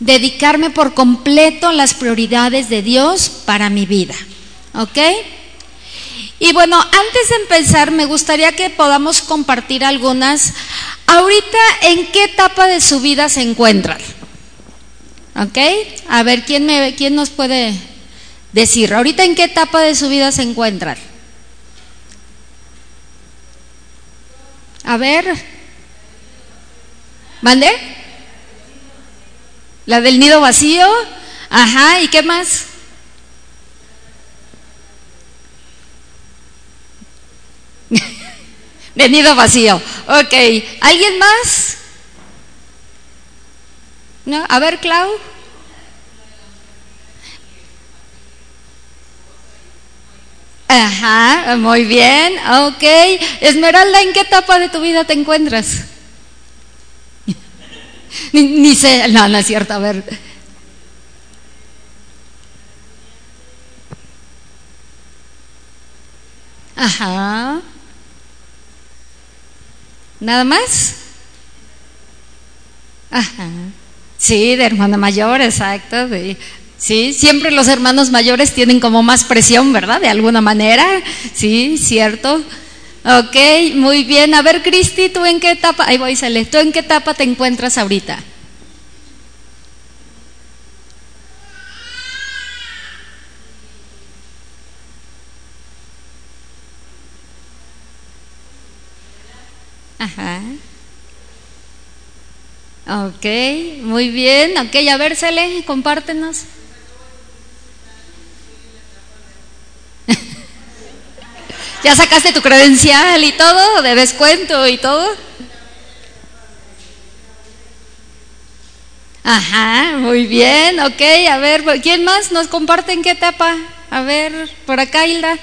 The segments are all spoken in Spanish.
dedicarme por completo a las prioridades de Dios para mi vida. ¿Ok? Y bueno, antes de empezar, me gustaría que podamos compartir algunas. Ahorita, ¿en qué etapa de su vida se encuentran? ¿Ok? A ver, ¿quién, me, quién nos puede decir? Ahorita, ¿en qué etapa de su vida se encuentran? A ver. ¿Mande? La del nido vacío. Ajá, ¿y qué más? de nido vacío. Ok, ¿alguien más? ¿No? A ver, Clau. Ajá, muy bien, ok. Esmeralda, ¿en qué etapa de tu vida te encuentras? Ni, sé, no, no es cierto, a ver. Ajá. ¿Nada más? Ajá. Sí, de hermana mayor, exacto. Sí, siempre los hermanos mayores tienen como más presión, ¿verdad? De alguna manera. Sí, cierto. Ok, muy bien. A ver, Cristi, ¿tú en qué etapa? Ahí voy, Sale. ¿Tú en qué etapa te encuentras ahorita? Ajá. Ok, muy bien. Ok, a ver, Cele, compártenos. ¿Ya sacaste tu credencial y todo? ¿De descuento y todo? Ajá, muy bien, ok. A ver, ¿quién más nos comparte en qué etapa? A ver, por acá, Hilda.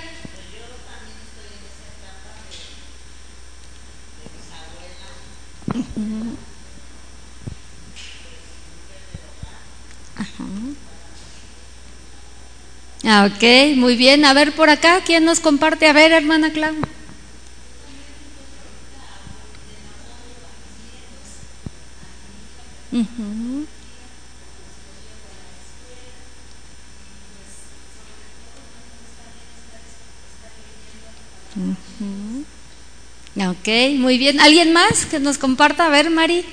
Ah, ok, muy bien. A ver por acá, ¿quién nos comparte? A ver, hermana Clau. Ok, muy bien. ¿Alguien más que nos comparta? A ver, Mari.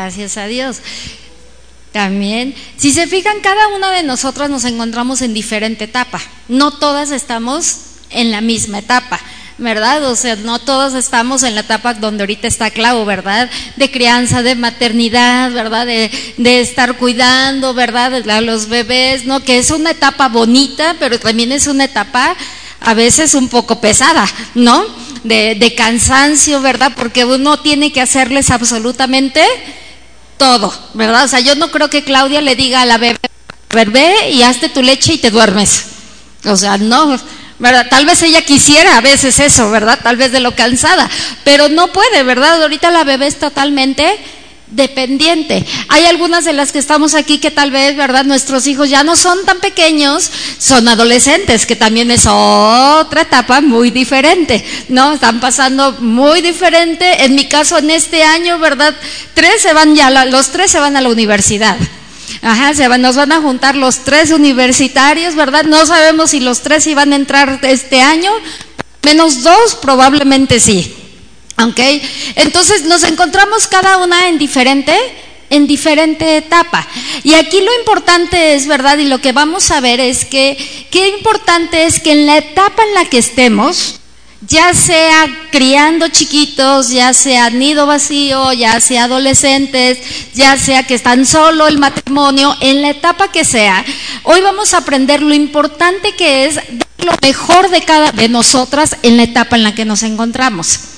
Gracias a Dios. También, si se fijan, cada una de nosotras nos encontramos en diferente etapa. No todas estamos en la misma etapa. ¿verdad? O sea, no todos estamos en la etapa donde ahorita está Clau, ¿verdad? De crianza, de maternidad, ¿verdad? De, de estar cuidando, ¿verdad? De los bebés, ¿no? Que es una etapa bonita, pero también es una etapa a veces un poco pesada, ¿no? De, de cansancio, ¿verdad? Porque uno tiene que hacerles absolutamente todo, ¿verdad? O sea, yo no creo que Claudia le diga a la bebé, bebé y hazte tu leche y te duermes. O sea, no, ¿verdad? Tal vez ella quisiera a veces eso, ¿verdad? Tal vez de lo cansada, pero no puede, ¿verdad? Ahorita la bebé es totalmente dependiente. Hay algunas de las que estamos aquí que tal vez, ¿verdad? Nuestros hijos ya no son tan pequeños, son adolescentes, que también es otra etapa muy diferente, ¿no? Están pasando muy diferente. En mi caso, en este año, ¿verdad? Tres se van ya, los tres se van a la universidad. Ajá, se van, nos van a juntar los tres universitarios, ¿verdad? No sabemos si los tres iban a entrar este año, menos dos probablemente sí. ¿Ok? Entonces nos encontramos cada una en diferente en diferente etapa. Y aquí lo importante es, ¿verdad? Y lo que vamos a ver es que, qué importante es que en la etapa en la que estemos, ya sea criando chiquitos, ya sea nido vacío, ya sea adolescentes, ya sea que están solo el matrimonio, en la etapa que sea, hoy vamos a aprender lo importante que es dar lo mejor de cada de nosotras en la etapa en la que nos encontramos.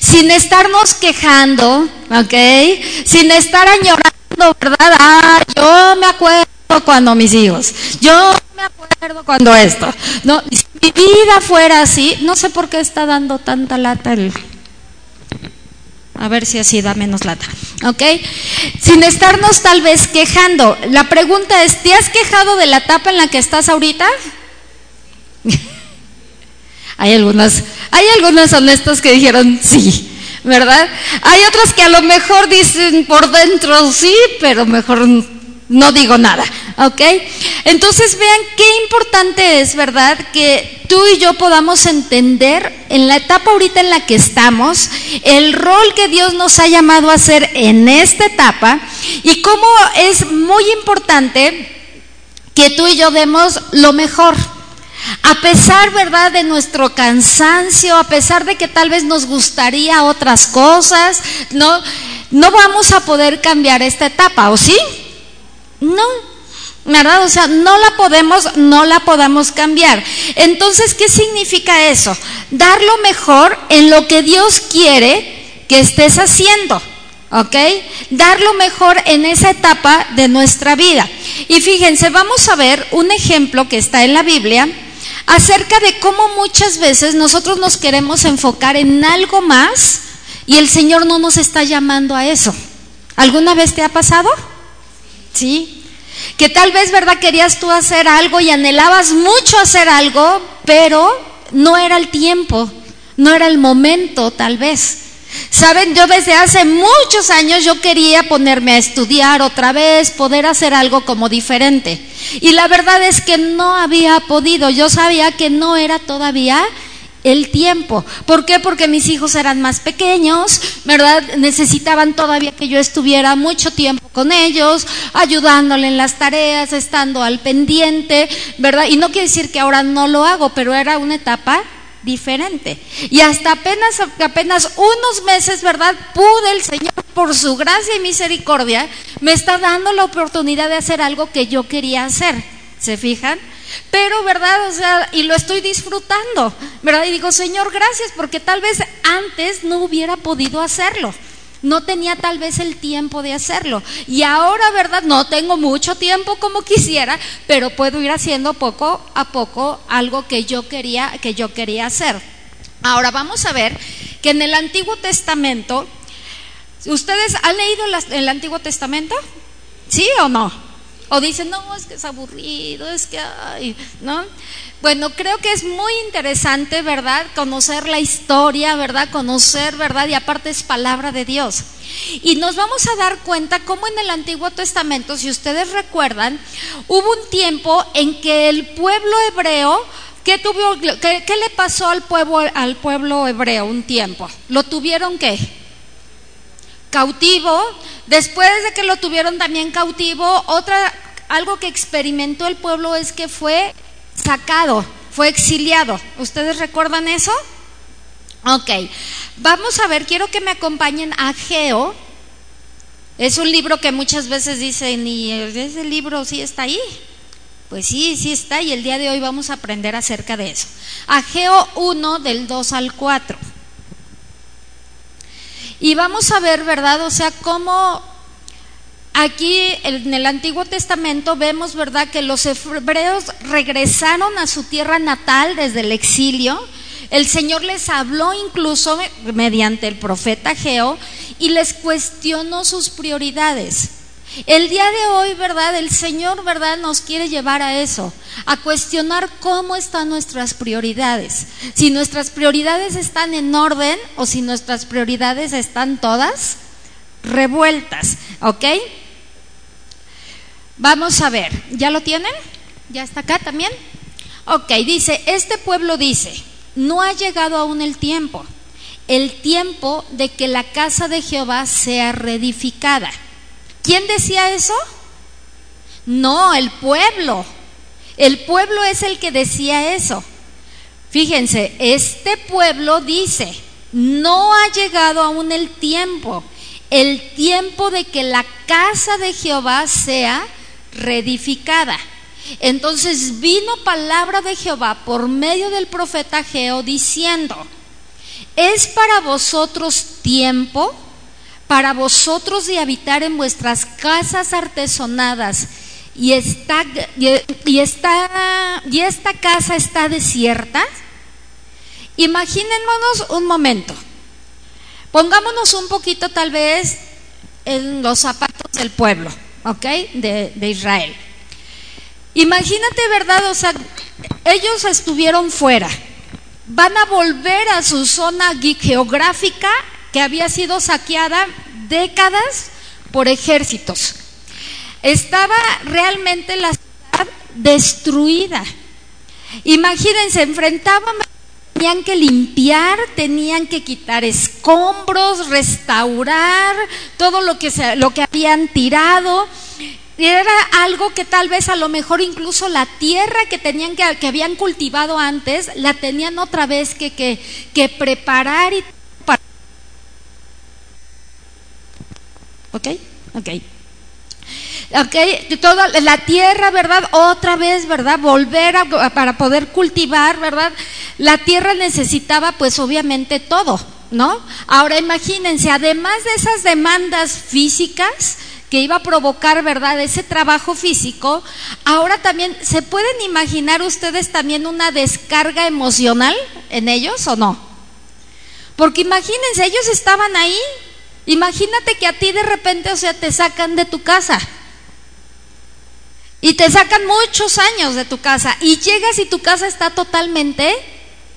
Sin estarnos quejando, ¿ok? Sin estar añorando, ¿verdad? Ah, yo me acuerdo cuando mis hijos, yo me acuerdo cuando esto. No, si mi vida fuera así, no sé por qué está dando tanta lata el... A ver si así da menos lata. ¿Ok? Sin estarnos tal vez quejando. La pregunta es, ¿te has quejado de la etapa en la que estás ahorita? hay algunas, hay algunas honestas que dijeron sí. ¿verdad? Hay otros que a lo mejor dicen por dentro sí, pero mejor no digo nada, ¿ok? Entonces vean qué importante es, ¿verdad? Que tú y yo podamos entender en la etapa ahorita en la que estamos, el rol que Dios nos ha llamado a hacer en esta etapa y cómo es muy importante que tú y yo demos lo mejor. A pesar, ¿verdad?, de nuestro cansancio, a pesar de que tal vez nos gustaría otras cosas, no, no vamos a poder cambiar esta etapa, ¿o sí? No, ¿verdad? O sea, no la podemos, no la podamos cambiar. Entonces, ¿qué significa eso? Dar lo mejor en lo que Dios quiere que estés haciendo. ¿ok? Dar lo mejor en esa etapa de nuestra vida. Y fíjense, vamos a ver un ejemplo que está en la Biblia acerca de cómo muchas veces nosotros nos queremos enfocar en algo más y el Señor no nos está llamando a eso. ¿Alguna vez te ha pasado? Sí. Que tal vez, ¿verdad? Querías tú hacer algo y anhelabas mucho hacer algo, pero no era el tiempo, no era el momento, tal vez. Saben, yo desde hace muchos años yo quería ponerme a estudiar otra vez, poder hacer algo como diferente. Y la verdad es que no había podido, yo sabía que no era todavía el tiempo. ¿Por qué? Porque mis hijos eran más pequeños, ¿verdad? Necesitaban todavía que yo estuviera mucho tiempo con ellos, ayudándole en las tareas, estando al pendiente, ¿verdad? Y no quiere decir que ahora no lo hago, pero era una etapa diferente. Y hasta apenas, apenas unos meses, ¿verdad? Pude el Señor, por su gracia y misericordia, me está dando la oportunidad de hacer algo que yo quería hacer. ¿Se fijan? Pero, ¿verdad? O sea, y lo estoy disfrutando, ¿verdad? Y digo, Señor, gracias, porque tal vez antes no hubiera podido hacerlo. No tenía tal vez el tiempo de hacerlo. Y ahora, ¿verdad? No tengo mucho tiempo como quisiera, pero puedo ir haciendo poco a poco algo que yo quería, que yo quería hacer. Ahora vamos a ver que en el Antiguo Testamento, ¿ustedes han leído el Antiguo Testamento? ¿Sí o no? O dicen, no, es que es aburrido, es que, ay, ¿no? Bueno, creo que es muy interesante, ¿verdad? Conocer la historia, ¿verdad? Conocer, ¿verdad? Y aparte es palabra de Dios. Y nos vamos a dar cuenta cómo en el Antiguo Testamento, si ustedes recuerdan, hubo un tiempo en que el pueblo hebreo, ¿qué, qué, qué le pasó al pueblo, al pueblo hebreo un tiempo? ¿Lo tuvieron qué? Cautivo. Después de que lo tuvieron también cautivo, otra, algo que experimentó el pueblo es que fue sacado, fue exiliado. ¿Ustedes recuerdan eso? Ok, vamos a ver, quiero que me acompañen a Geo. Es un libro que muchas veces dicen, ¿y ese libro sí está ahí? Pues sí, sí está, y el día de hoy vamos a aprender acerca de eso. Ageo 1 del 2 al 4. Y vamos a ver, ¿verdad? O sea, cómo Aquí en el Antiguo Testamento vemos, ¿verdad?, que los hebreos regresaron a su tierra natal desde el exilio. El Señor les habló incluso mediante el profeta Geo y les cuestionó sus prioridades. El día de hoy, ¿verdad? El Señor, ¿verdad? Nos quiere llevar a eso, a cuestionar cómo están nuestras prioridades. Si nuestras prioridades están en orden o si nuestras prioridades están todas revueltas, ¿ok? Vamos a ver, ¿ya lo tienen? ¿Ya está acá también? Ok, dice, este pueblo dice, no ha llegado aún el tiempo, el tiempo de que la casa de Jehová sea reedificada. ¿Quién decía eso? No, el pueblo. El pueblo es el que decía eso. Fíjense, este pueblo dice, no ha llegado aún el tiempo el tiempo de que la casa de Jehová sea reedificada. Entonces vino palabra de Jehová por medio del profeta Geo diciendo, es para vosotros tiempo, para vosotros de habitar en vuestras casas artesonadas y esta, y esta, y esta casa está desierta. Imaginémonos un momento. Pongámonos un poquito tal vez en los zapatos del pueblo, ¿ok? De, de Israel. Imagínate, ¿verdad? O sea, ellos estuvieron fuera, van a volver a su zona geográfica que había sido saqueada décadas por ejércitos. Estaba realmente la ciudad destruida. Imagínense, enfrentaban, tenían que limpiar, tenían que quitar escombros, restaurar todo lo que, se, lo que habían tirado era algo que tal vez a lo mejor incluso la tierra que tenían que, que habían cultivado antes la tenían otra vez que, que, que preparar y ¿Ok? Ok. Ok, toda la tierra, ¿verdad? Otra vez, ¿verdad? Volver a, para poder cultivar, ¿verdad? La tierra necesitaba, pues obviamente, todo, ¿no? Ahora imagínense, además de esas demandas físicas, que iba a provocar, ¿verdad?, ese trabajo físico, ahora también, ¿se pueden imaginar ustedes también una descarga emocional en ellos o no? Porque imagínense, ellos estaban ahí, imagínate que a ti de repente, o sea, te sacan de tu casa. Y te sacan muchos años de tu casa y llegas y tu casa está totalmente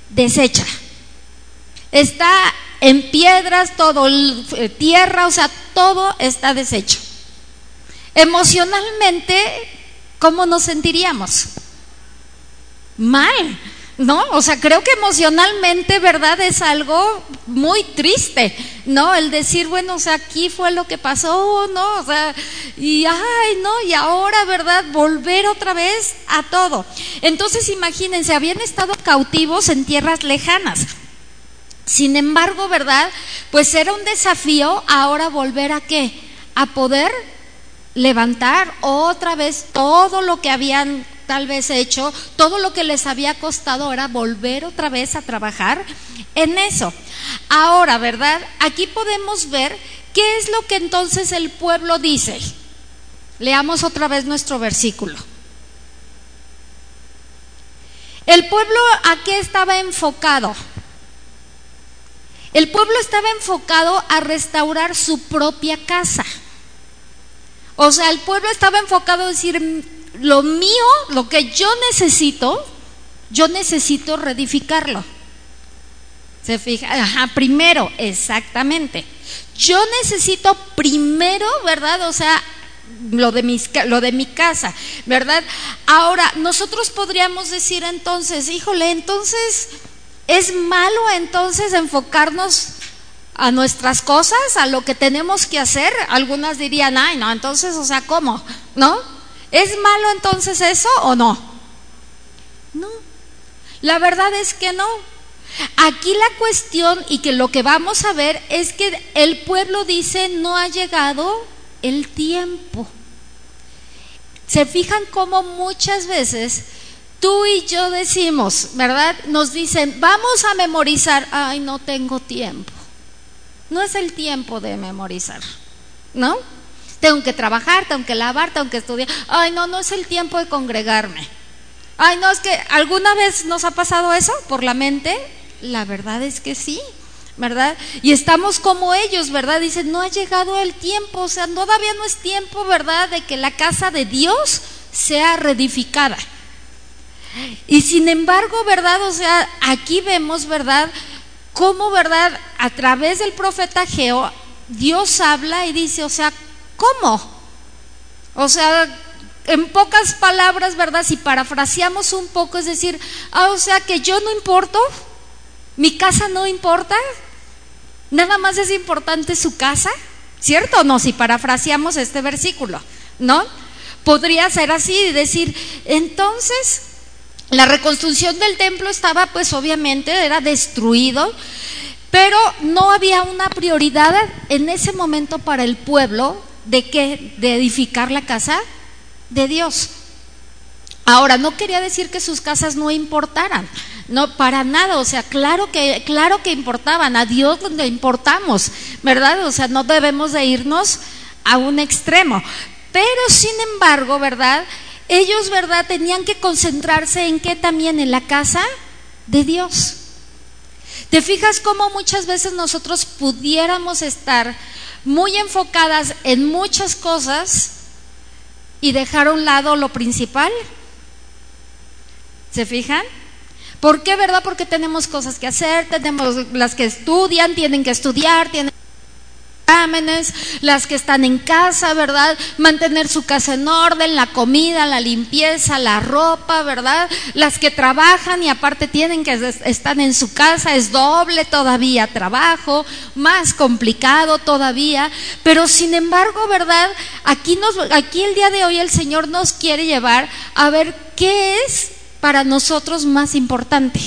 deshecha. Está en piedras, todo eh, tierra, o sea, todo está deshecho emocionalmente, ¿cómo nos sentiríamos? Mal, ¿no? O sea, creo que emocionalmente, ¿verdad? Es algo muy triste, ¿no? El decir, bueno, o sea, aquí fue lo que pasó, ¿no? O sea, y ay, ¿no? Y ahora, ¿verdad? Volver otra vez a todo. Entonces, imagínense, habían estado cautivos en tierras lejanas. Sin embargo, ¿verdad? Pues era un desafío ahora volver a qué? A poder levantar otra vez todo lo que habían tal vez hecho, todo lo que les había costado era volver otra vez a trabajar en eso. Ahora, ¿verdad? Aquí podemos ver qué es lo que entonces el pueblo dice. Leamos otra vez nuestro versículo. El pueblo a qué estaba enfocado? El pueblo estaba enfocado a restaurar su propia casa. O sea, el pueblo estaba enfocado a decir, lo mío, lo que yo necesito, yo necesito reedificarlo. ¿Se fija? Ajá, primero, exactamente. Yo necesito primero, ¿verdad? O sea, lo de, mis, lo de mi casa, ¿verdad? Ahora, nosotros podríamos decir entonces, híjole, entonces, ¿es malo entonces enfocarnos a nuestras cosas, a lo que tenemos que hacer, algunas dirían, ay, no, entonces, o sea, ¿cómo? ¿No? ¿Es malo entonces eso o no? No. La verdad es que no. Aquí la cuestión y que lo que vamos a ver es que el pueblo dice no ha llegado el tiempo. Se fijan cómo muchas veces tú y yo decimos, ¿verdad? Nos dicen, vamos a memorizar, ay, no tengo tiempo. No es el tiempo de memorizar, ¿no? Tengo que trabajar, tengo que lavar, tengo que estudiar. Ay, no, no es el tiempo de congregarme. Ay, no, es que alguna vez nos ha pasado eso por la mente. La verdad es que sí, ¿verdad? Y estamos como ellos, ¿verdad? Dicen, no ha llegado el tiempo, o sea, todavía no es tiempo, ¿verdad?, de que la casa de Dios sea reedificada. Y sin embargo, ¿verdad? O sea, aquí vemos, ¿verdad? cómo, ¿verdad? A través del profeta Geo, Dios habla y dice, o sea, ¿cómo? O sea, en pocas palabras, ¿verdad? Si parafraseamos un poco, es decir, ah, o sea, que yo no importo, mi casa no importa, nada más es importante su casa, ¿cierto no? Si parafraseamos este versículo, ¿no? Podría ser así y decir, entonces, la reconstrucción del templo estaba, pues obviamente, era destruido, pero no había una prioridad en ese momento para el pueblo de que de edificar la casa de Dios. Ahora, no quería decir que sus casas no importaran, no para nada, o sea, claro que claro que importaban, a Dios le importamos, ¿verdad? O sea, no debemos de irnos a un extremo. Pero sin embargo, ¿verdad? ellos, ¿verdad?, tenían que concentrarse en qué también, en la casa de Dios. ¿Te fijas cómo muchas veces nosotros pudiéramos estar muy enfocadas en muchas cosas y dejar a un lado lo principal? ¿Se fijan? ¿Por qué, verdad? Porque tenemos cosas que hacer, tenemos las que estudian, tienen que estudiar, tienen exámenes, las que están en casa, ¿verdad? Mantener su casa en orden, la comida, la limpieza, la ropa, ¿verdad? Las que trabajan y aparte tienen que estar en su casa, es doble todavía trabajo, más complicado todavía, pero sin embargo, ¿verdad? Aquí nos aquí el día de hoy el Señor nos quiere llevar a ver qué es para nosotros más importante.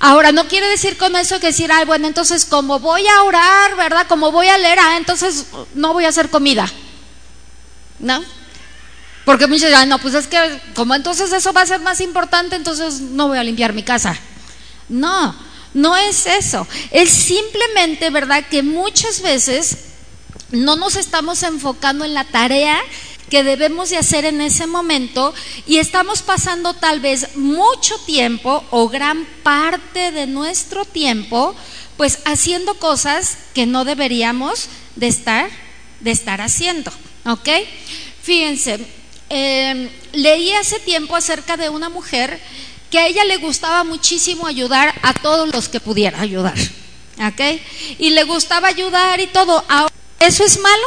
Ahora, no quiere decir con eso que decir, ay, bueno, entonces como voy a orar, ¿verdad? Como voy a leer, ah, entonces no voy a hacer comida. ¿No? Porque muchos dicen, no, pues es que como entonces eso va a ser más importante, entonces no voy a limpiar mi casa. No, no es eso. Es simplemente, ¿verdad? Que muchas veces no nos estamos enfocando en la tarea que debemos de hacer en ese momento y estamos pasando tal vez mucho tiempo o gran parte de nuestro tiempo pues haciendo cosas que no deberíamos de estar, de estar haciendo, ¿ok? Fíjense, em, leí hace tiempo acerca de una mujer que a ella le gustaba muchísimo ayudar a todos los que pudiera ayudar, ¿ok? Y le gustaba ayudar y todo. ¿Eso es malo?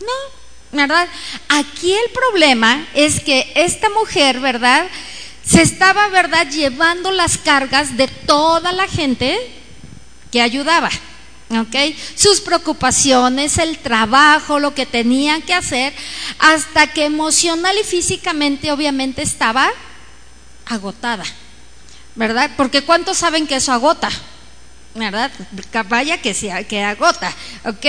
No, ¿verdad? Aquí el problema es que esta mujer, ¿verdad? Se estaba, ¿verdad?, llevando las cargas de toda la gente que ayudaba. ¿ok? Sus preocupaciones, el trabajo, lo que tenía que hacer, hasta que emocional y físicamente obviamente estaba agotada, ¿verdad? Porque ¿cuántos saben que eso agota? ¿Verdad? Vaya que, se, que agota, ¿ok?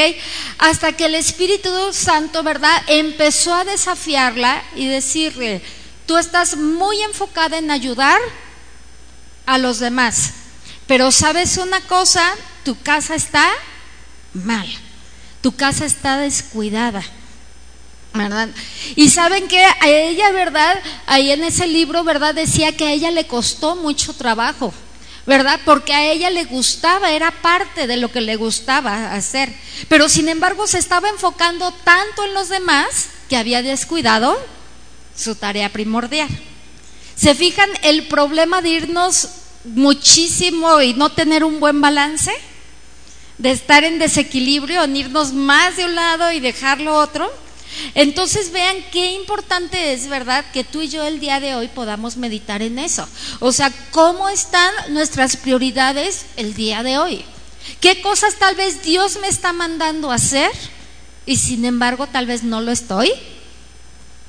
Hasta que el Espíritu Santo, ¿verdad? Empezó a desafiarla y decirle, tú estás muy enfocada en ayudar a los demás, pero sabes una cosa, tu casa está mal, tu casa está descuidada. ¿verdad? Y saben que a ella, ¿verdad? Ahí en ese libro, ¿verdad? Decía que a ella le costó mucho trabajo. ¿Verdad? Porque a ella le gustaba, era parte de lo que le gustaba hacer. Pero sin embargo se estaba enfocando tanto en los demás que había descuidado su tarea primordial. ¿Se fijan el problema de irnos muchísimo y no tener un buen balance? De estar en desequilibrio, en irnos más de un lado y dejarlo otro. Entonces vean qué importante es, ¿verdad? Que tú y yo el día de hoy podamos meditar en eso. O sea, ¿cómo están nuestras prioridades el día de hoy? ¿Qué cosas tal vez Dios me está mandando hacer y sin embargo tal vez no lo estoy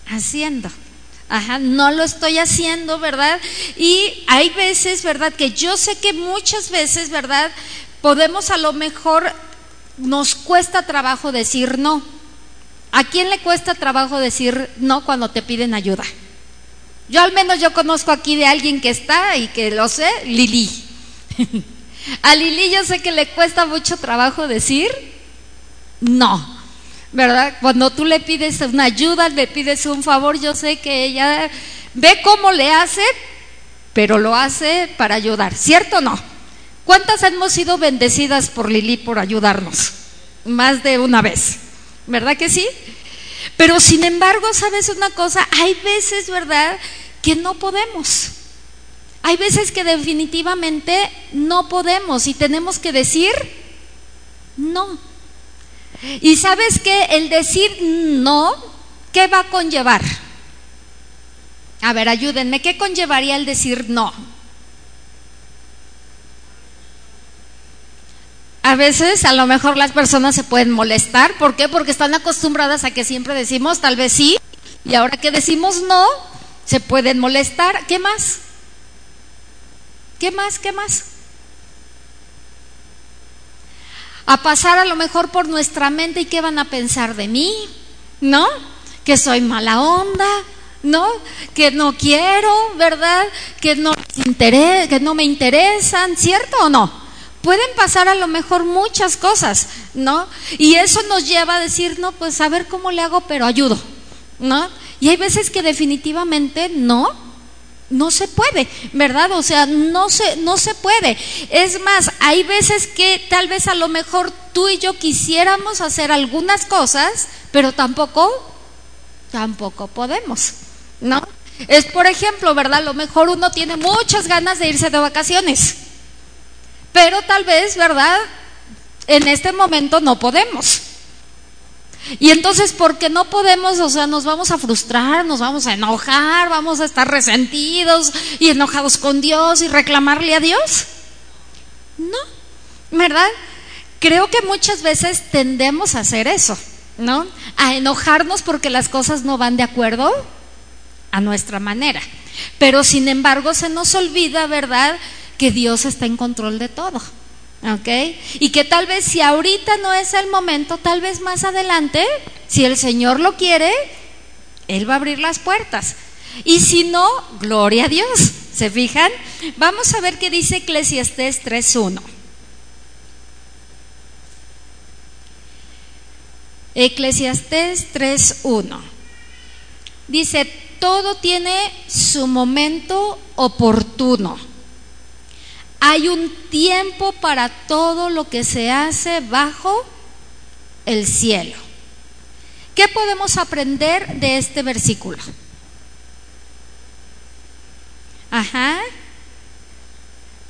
haciendo? Ajá, no lo estoy haciendo, ¿verdad? Y hay veces, ¿verdad? Que yo sé que muchas veces, ¿verdad? Podemos a lo mejor, nos cuesta trabajo decir no. ¿A quién le cuesta trabajo decir no cuando te piden ayuda? Yo al menos yo conozco aquí de alguien que está y que lo sé, Lili. A Lili yo sé que le cuesta mucho trabajo decir no, ¿verdad? Cuando tú le pides una ayuda, le pides un favor, yo sé que ella ve cómo le hace, pero lo hace para ayudar, ¿cierto o no? ¿Cuántas hemos sido bendecidas por Lili por ayudarnos? Más de una vez. ¿Verdad que sí? Pero sin embargo, ¿sabes una cosa? Hay veces, ¿verdad?, que no podemos. Hay veces que definitivamente no podemos y tenemos que decir no. Y sabes que el decir no, ¿qué va a conllevar? A ver, ayúdenme, ¿qué conllevaría el decir no? A veces a lo mejor las personas se pueden molestar. ¿Por qué? Porque están acostumbradas a que siempre decimos tal vez sí y ahora que decimos no, se pueden molestar. ¿Qué más? ¿Qué más? ¿Qué más? A pasar a lo mejor por nuestra mente y qué van a pensar de mí, ¿no? Que soy mala onda, ¿no? Que no quiero, ¿verdad? Que no, que no me interesan, ¿cierto o no? Pueden pasar a lo mejor muchas cosas, ¿no? Y eso nos lleva a decir, no, pues a ver cómo le hago, pero ayudo, ¿no? Y hay veces que definitivamente no, no se puede, ¿verdad? O sea, no se, no se puede. Es más, hay veces que tal vez a lo mejor tú y yo quisiéramos hacer algunas cosas, pero tampoco, tampoco podemos, ¿no? Es por ejemplo, ¿verdad? A lo mejor uno tiene muchas ganas de irse de vacaciones, pero tal vez, ¿verdad? En este momento no podemos. Y entonces, porque no podemos, o sea, nos vamos a frustrar, nos vamos a enojar, vamos a estar resentidos y enojados con Dios y reclamarle a Dios. No, ¿verdad? Creo que muchas veces tendemos a hacer eso, ¿no? A enojarnos porque las cosas no van de acuerdo a nuestra manera. Pero sin embargo se nos olvida, ¿verdad?, que Dios está en control de todo. ¿Ok? Y que tal vez si ahorita no es el momento, tal vez más adelante, si el Señor lo quiere, Él va a abrir las puertas. Y si no, gloria a Dios. ¿Se fijan? Vamos a ver qué dice Eclesiastés 3.1. Eclesiastés 3.1. Dice, todo tiene su momento oportuno hay un tiempo para todo lo que se hace bajo el cielo. ¿Qué podemos aprender de este versículo? Ajá.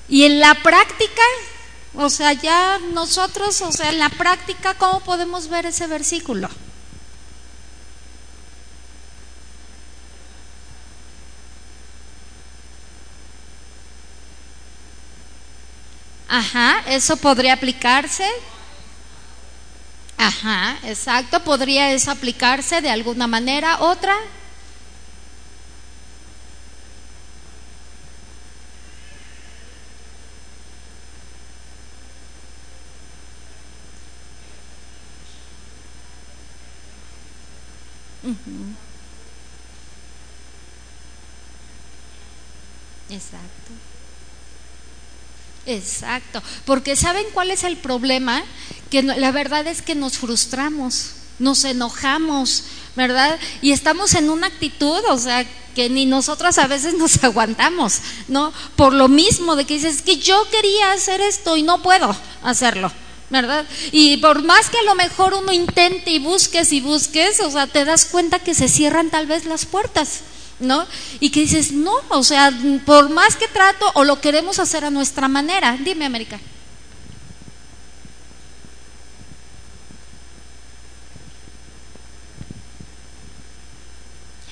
Y en la práctica, o sea, ya nosotros, o sea, en la práctica, ¿cómo podemos ver ese versículo? Ajá, eso podría aplicarse. Ajá, exacto, podría eso aplicarse de alguna manera. Otra. Exacto. Exacto, porque ¿saben cuál es el problema? Que la verdad es que nos frustramos, nos enojamos, ¿verdad? Y estamos en una actitud, o sea, que ni nosotras a veces nos aguantamos, ¿no? Por lo mismo de que dices, que yo quería hacer esto y no puedo hacerlo, ¿verdad? Y por más que a lo mejor uno intente y busques y busques, o sea, te das cuenta que se cierran tal vez las puertas. ¿No? Y que dices, no, o sea, por más que trato o lo queremos hacer a nuestra manera. Dime, América.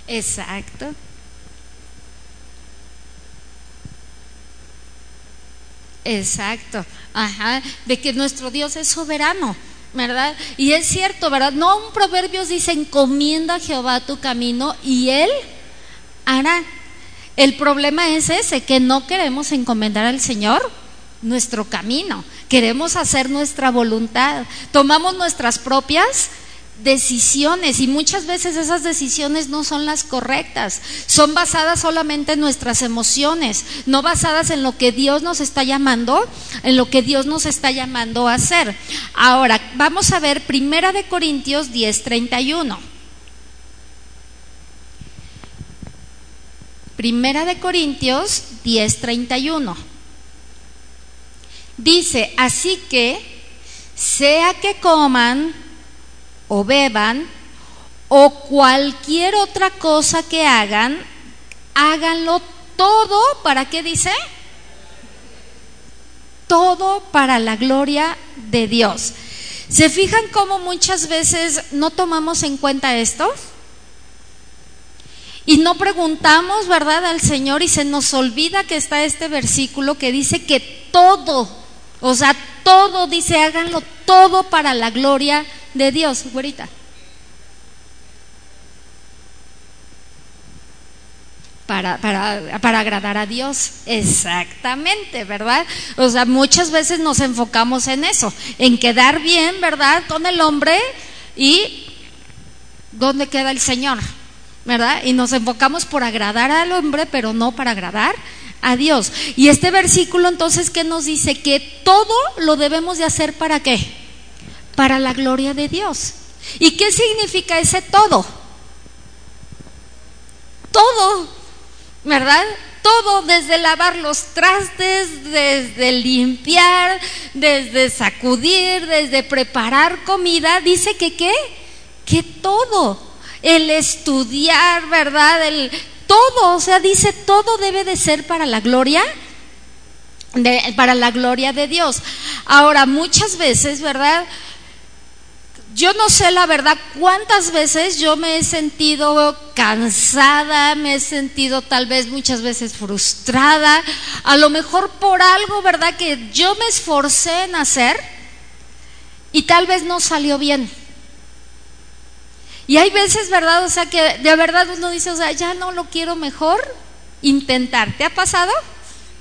Exacto. Exacto. Ajá. De que nuestro Dios es soberano. ¿verdad? Y es cierto, ¿verdad? No un proverbios dice, encomienda a Jehová tu camino y Él hará. El problema es ese, que no queremos encomendar al Señor nuestro camino, queremos hacer nuestra voluntad, tomamos nuestras propias decisiones y muchas veces esas decisiones no son las correctas, son basadas solamente en nuestras emociones, no basadas en lo que Dios nos está llamando, en lo que Dios nos está llamando a hacer. Ahora, vamos a ver Primera de Corintios 10:31. Primera de Corintios 10:31. Dice, así que sea que coman o beban o cualquier otra cosa que hagan, háganlo todo, ¿para qué dice? Todo para la gloria de Dios. ¿Se fijan cómo muchas veces no tomamos en cuenta esto? Y no preguntamos, ¿verdad?, al Señor y se nos olvida que está este versículo que dice que todo, o sea, todo, dice, háganlo todo para la gloria de Dios. Güerita. Para, para, para, agradar a Dios. Exactamente, ¿verdad? O sea, muchas veces nos enfocamos en eso, en quedar bien, ¿verdad? Con el hombre y ¿dónde queda el Señor? ¿Verdad? Y nos enfocamos por agradar al hombre, pero no para agradar a Dios. Y este versículo entonces, ¿qué nos dice? Que todo lo debemos de hacer para qué? Para la gloria de Dios. ¿Y qué significa ese todo? Todo, ¿verdad? Todo, desde lavar los trastes, desde limpiar, desde sacudir, desde preparar comida, dice que qué? Que todo, el estudiar, ¿verdad? El todo, o sea, dice todo debe de ser para la gloria para la gloria de Dios. Ahora, muchas veces, ¿verdad? Yo no sé la verdad cuántas veces yo me he sentido cansada, me he sentido tal vez muchas veces frustrada, a lo mejor por algo, ¿verdad? Que yo me esforcé en hacer y tal vez no salió bien. Y hay veces, ¿verdad? O sea, que de verdad uno dice, o sea, ya no lo quiero mejor intentar. ¿Te ha pasado?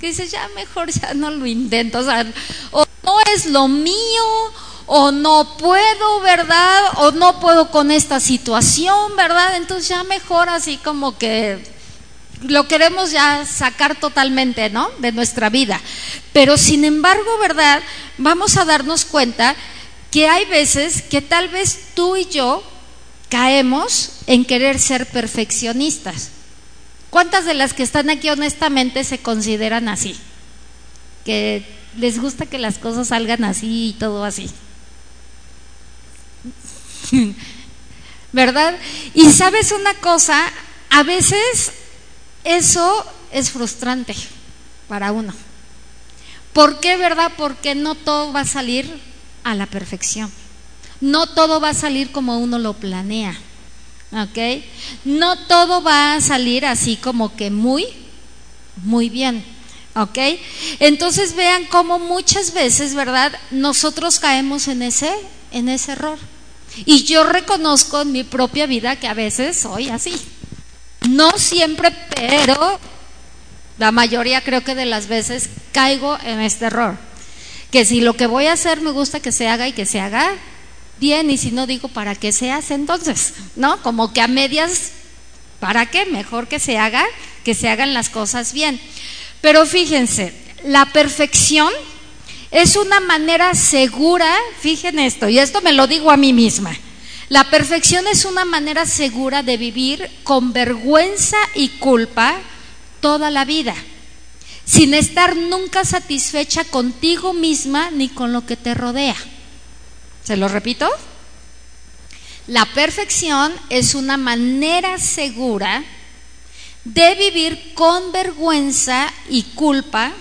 Que dices, ya mejor ya no lo intento. O sea, o no es lo mío, o no puedo, ¿verdad? O no puedo con esta situación, ¿verdad? Entonces ya mejor así como que lo queremos ya sacar totalmente, ¿no? De nuestra vida. Pero sin embargo, ¿verdad? Vamos a darnos cuenta que hay veces que tal vez tú y yo caemos en querer ser perfeccionistas. ¿Cuántas de las que están aquí honestamente se consideran así? Que les gusta que las cosas salgan así y todo así. ¿Verdad? Y sabes una cosa, a veces eso es frustrante para uno. ¿Por qué, verdad? Porque no todo va a salir a la perfección. No todo va a salir como uno lo planea. ¿Ok? No todo va a salir así como que muy, muy bien. ¿Ok? Entonces vean cómo muchas veces, ¿verdad? Nosotros caemos en ese, en ese error. Y yo reconozco en mi propia vida que a veces soy así. No siempre, pero la mayoría creo que de las veces caigo en este error. Que si lo que voy a hacer me gusta que se haga y que se haga bien, y si no digo, ¿para qué se hace entonces? ¿No? Como que a medias, ¿para qué? Mejor que se haga, que se hagan las cosas bien. Pero fíjense, la perfección es una manera segura, fíjense esto, y esto me lo digo a mí misma. La perfección es una manera segura de vivir con vergüenza y culpa toda la vida, sin estar nunca satisfecha contigo misma ni con lo que te rodea. ¿Se lo repito? La perfección es una manera segura de vivir con vergüenza y culpa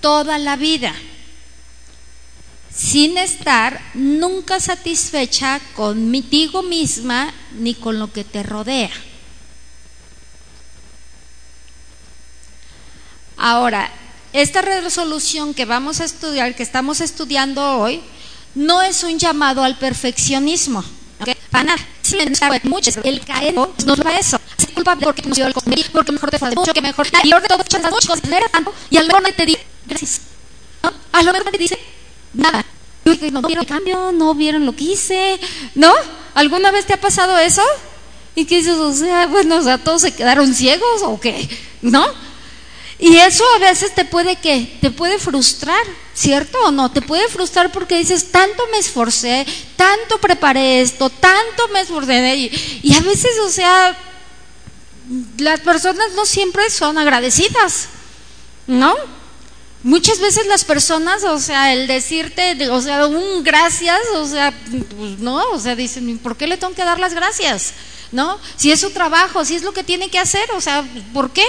toda la vida sin estar nunca satisfecha contigo misma ni con lo que te rodea. Ahora, esta resolución que vamos a estudiar, que estamos estudiando hoy, no es un llamado al perfeccionismo. ¿okay? Para nada. muchos, el caer no es para eso. Se culpa porque no dio el comer, porque mejor te fue mucho, que mejor. Y ahora todo, echas las cosas, no tanto, y al mejor no te dice, gracias. ¿No? A lo mejor te dice, nada. No vieron el cambio, no vieron lo que hice, ¿no? ¿Alguna vez te ha pasado eso? Y que dices, o sea, bueno, o sea, todos se quedaron ciegos o qué, ¿no? Y eso a veces te puede que te puede frustrar, ¿cierto o no? Te puede frustrar porque dices, tanto me esforcé, tanto preparé esto, tanto me esforcé y, a veces, o sea, las personas no siempre son agradecidas, ¿no? Muchas veces las personas, o sea, el decirte, o sea, un gracias, o sea, pues no, o sea, dicen, ¿por qué le tengo que dar las gracias? ¿No? Si es su trabajo, si es lo que tiene que hacer, o sea, ¿por qué?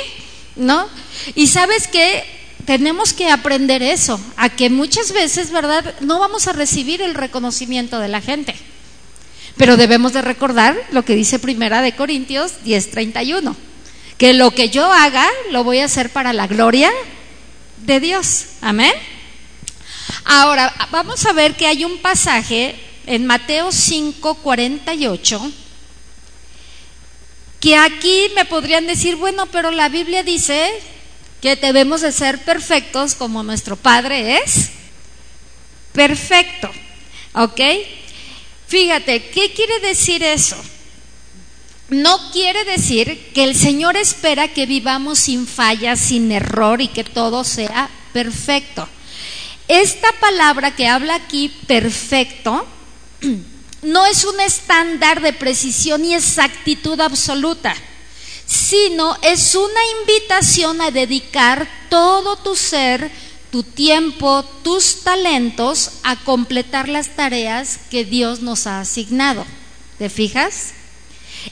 ¿No? Y sabes que tenemos que aprender eso, a que muchas veces, ¿verdad? No vamos a recibir el reconocimiento de la gente. Pero debemos de recordar lo que dice Primera de Corintios 10:31, que lo que yo haga lo voy a hacer para la gloria de Dios. Amén. Ahora, vamos a ver que hay un pasaje en Mateo 5, 48, que aquí me podrían decir, bueno, pero la Biblia dice que debemos de ser perfectos como nuestro Padre es perfecto. ¿Ok? Fíjate, ¿qué quiere decir eso? no quiere decir que el Señor espera que vivamos sin fallas, sin error y que todo sea perfecto. Esta palabra que habla aquí, perfecto, no es un estándar de precisión y exactitud absoluta, sino es una invitación a dedicar todo tu ser, tu tiempo, tus talentos a completar las tareas que Dios nos ha asignado. ¿Te fijas?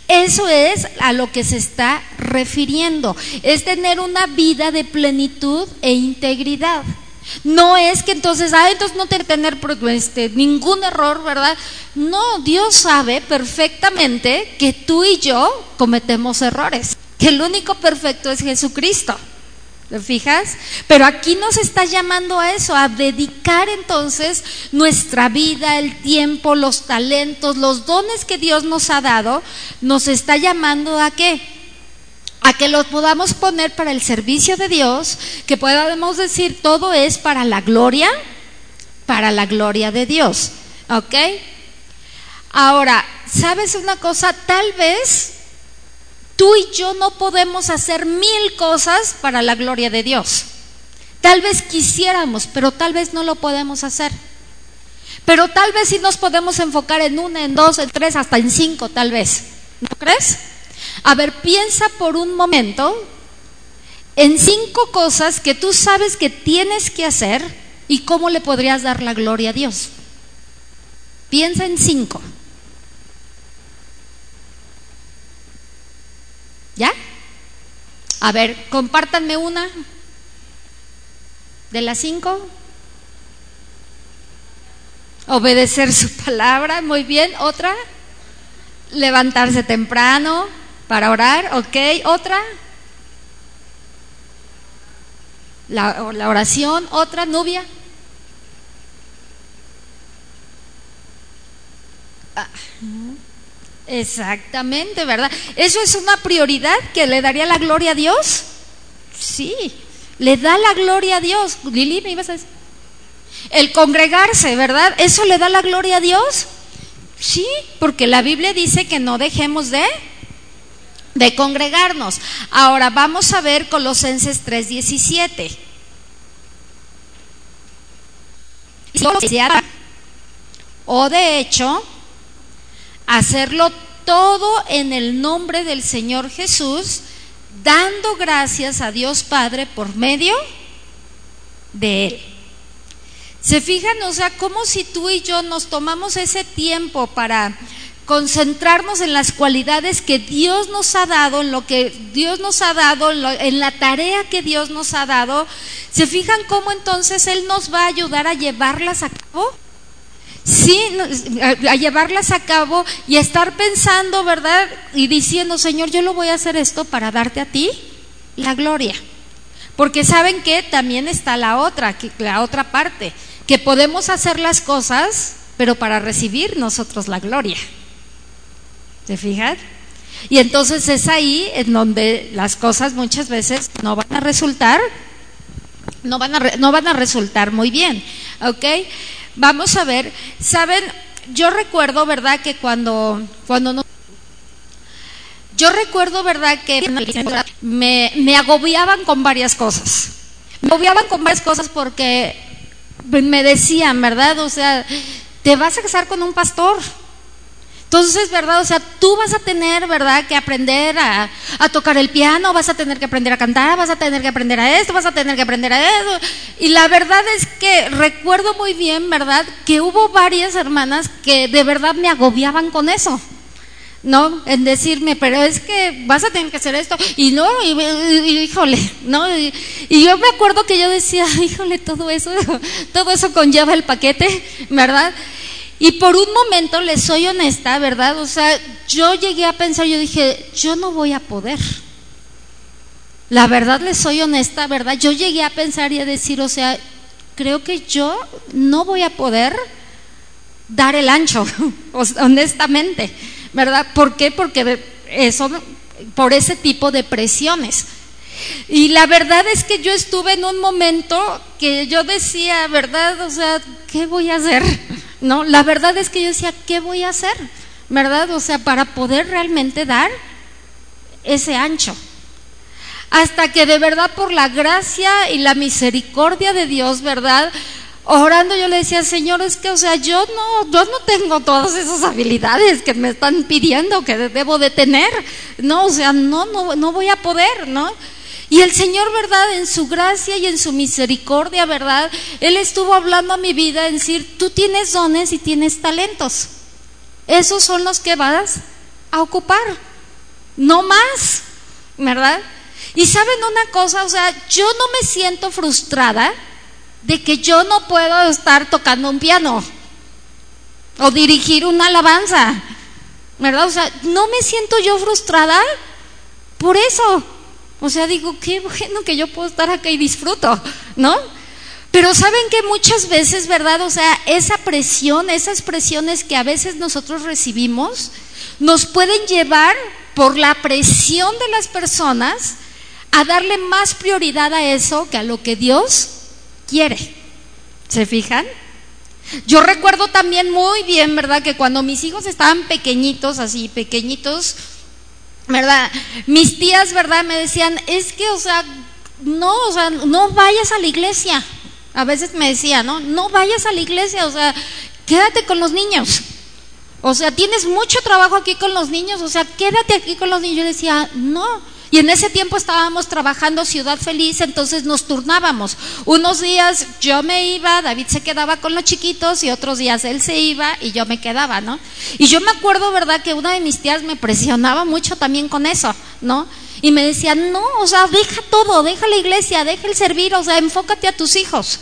Eso es a lo que se está refiriendo. Es tener una vida de plenitud e integridad. No es que entonces, ah, entonces no tener este, ningún error, ¿verdad? No, Dios sabe perfectamente que tú y yo cometemos errores, que el único perfecto es Jesucristo. ¿Te fijas? Pero aquí nos está llamando a eso, a dedicar entonces nuestra vida, el tiempo, los talentos, los dones que Dios nos ha dado, nos está llamando a qué? A que los podamos poner para el servicio de Dios, que podamos decir todo es para la gloria, para la gloria de Dios. ¿Ok? Ahora, ¿sabes una cosa? Tal vez Tú y yo no podemos hacer mil cosas para la gloria de Dios. Tal vez quisiéramos, pero tal vez no lo podemos hacer. Pero tal vez sí nos podemos enfocar en una, en dos, en tres, hasta en cinco, tal vez. ¿No crees? A ver, piensa por un momento en cinco cosas que tú sabes que tienes que hacer y cómo le podrías dar la gloria a Dios. Piensa en cinco. ¿Ya? A ver, compártanme una de las cinco. Obedecer su palabra, muy bien. Otra, levantarse temprano para orar, ok. Otra, la, oración. Otra, Nubia. Ah. Exactamente, ¿verdad? ¿Eso es una prioridad que le daría la gloria a Dios? Sí, le da la gloria a Dios. Lili, ¿me ibas a decir? El congregarse, ¿verdad? ¿Eso le da la gloria a Dios? Sí, porque la Biblia dice que no dejemos de de congregarnos. Ahora vamos a ver Colosenses 3:17. O de hecho, hacerlo todo en el nombre del Señor Jesús, dando gracias a Dios Padre por medio de Él. ¿Se fijan? O sea, como si tú y yo nos tomamos ese tiempo para concentrarnos en las cualidades que Dios nos ha dado, en lo que Dios nos ha dado, en, la tarea que Dios nos ha dado, ¿se fijan cómo entonces Él nos va a ayudar a llevarlas a cabo? sí, a, llevarlas a cabo y a estar pensando, ¿verdad? Y diciendo, Señor, yo lo voy a hacer esto para darte a ti la gloria. Porque saben que también está la otra, la otra parte, que podemos hacer las cosas, pero para recibir nosotros la gloria. ¿Se fijan? Y entonces es ahí en donde las cosas muchas veces no van a resultar, no van a, no van a resultar muy bien, ¿ok? Vamos a ver, saben, yo recuerdo, ¿verdad? Que cuando, cuando no... Yo recuerdo, ¿verdad? Que me, me agobiaban con varias cosas. Me agobiaban con varias cosas porque me decían, ¿verdad? O sea, te vas a casar con un pastor. Entonces, ¿verdad? O sea, tú vas a tener, ¿verdad?, que aprender a, tocar el piano, vas a tener que aprender a cantar, vas a tener que aprender a esto, vas a tener que aprender a eso. Y la verdad es que recuerdo muy bien, ¿verdad?, que hubo varias hermanas que de verdad me agobiaban con eso. ¿no? En decirme, pero es que vas a tener que hacer esto, y no, y, híjole, ¿no? Y, y, yo me acuerdo que yo decía, híjole, todo eso, todo eso conlleva el paquete, ¿verdad? Y por un momento, les soy honesta, ¿verdad? O sea, yo llegué a pensar, yo dije, yo no voy a poder. La verdad, les soy honesta, ¿verdad? Yo llegué a pensar y a decir, o sea, creo que yo no voy a poder dar el ancho, honestamente, ¿verdad? ¿Por qué? Porque eso, por ese tipo de presiones. Y la verdad es que yo estuve en un momento que yo decía, ¿verdad? O sea, ¿qué voy a hacer? No, la verdad es que yo decía, ¿qué voy a hacer? ¿Verdad? O sea, para poder realmente dar ese ancho. Hasta que de verdad por la gracia y la misericordia de Dios, ¿verdad? orando yo le decía, Señor, es que, o sea, yo no, yo no tengo todas esas habilidades que me están pidiendo que debo de tener, no, o sea, no, no, no voy a poder, ¿no? Y el Señor, ¿verdad? En su gracia y en su misericordia, ¿verdad? Él estuvo hablando a mi vida en decir, tú tienes dones y tienes talentos. Esos son los que vas a ocupar, no más, ¿verdad? Y saben una cosa, o sea, yo no me siento frustrada de que yo no puedo estar tocando un piano o dirigir una alabanza, ¿verdad? O sea, no me siento yo frustrada por eso. O sea, digo, qué bueno que yo puedo estar acá y disfruto, ¿no? Pero saben que muchas veces, ¿verdad? O sea, esa presión, esas presiones que a veces nosotros recibimos, nos pueden llevar por la presión de las personas a darle más prioridad a eso que a lo que Dios quiere. ¿Se fijan? Yo recuerdo también muy bien, ¿verdad? Que cuando mis hijos estaban pequeñitos, así, pequeñitos, ¿verdad? Mis tías, ¿verdad? Me decían, es que, o sea, no, o sea, no vayas a la iglesia. A veces me decían, ¿no? No vayas a la iglesia, o sea, quédate con los niños. O sea, tienes mucho trabajo aquí con los niños, o sea, quédate aquí con los niños. Yo decía, no, y en ese tiempo estábamos trabajando Ciudad Feliz, entonces nos turnábamos. Unos días yo me iba, David se quedaba con los chiquitos y otros días él se iba y yo me quedaba, ¿no? Y yo me acuerdo, ¿verdad?, que una de mis tías me presionaba mucho también con eso, ¿no? Y me decía, no, o sea, deja todo, deja la iglesia, deja el servir, o sea, enfócate a tus hijos.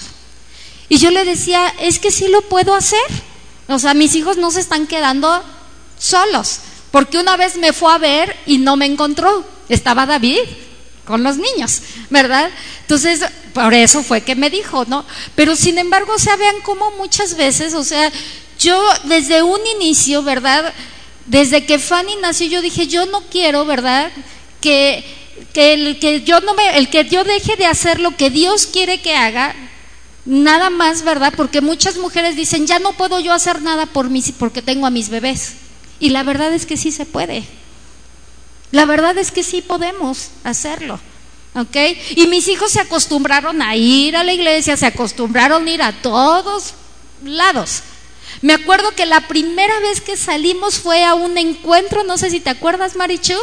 Y yo le decía, es que sí lo puedo hacer. O sea, mis hijos no se están quedando solos, porque una vez me fue a ver y no me encontró estaba David con los niños, ¿verdad? Entonces, por eso fue que me dijo, ¿no? Pero sin embargo, o sea, vean cómo muchas veces, o sea, yo desde un inicio, ¿verdad? Desde que Fanny nació, yo dije, yo no quiero, ¿verdad? Que, que, el, que yo no me, el que yo deje de hacer lo que Dios quiere que haga, nada más, ¿verdad? Porque muchas mujeres dicen, ya no puedo yo hacer nada por mí porque tengo a mis bebés. Y la verdad es que sí se puede. La verdad es que sí podemos hacerlo. ¿Ok? Y mis hijos se acostumbraron a ir a la iglesia, se acostumbraron a ir a todos lados. Me acuerdo que la primera vez que salimos fue a un encuentro, no sé si te acuerdas, Marichu.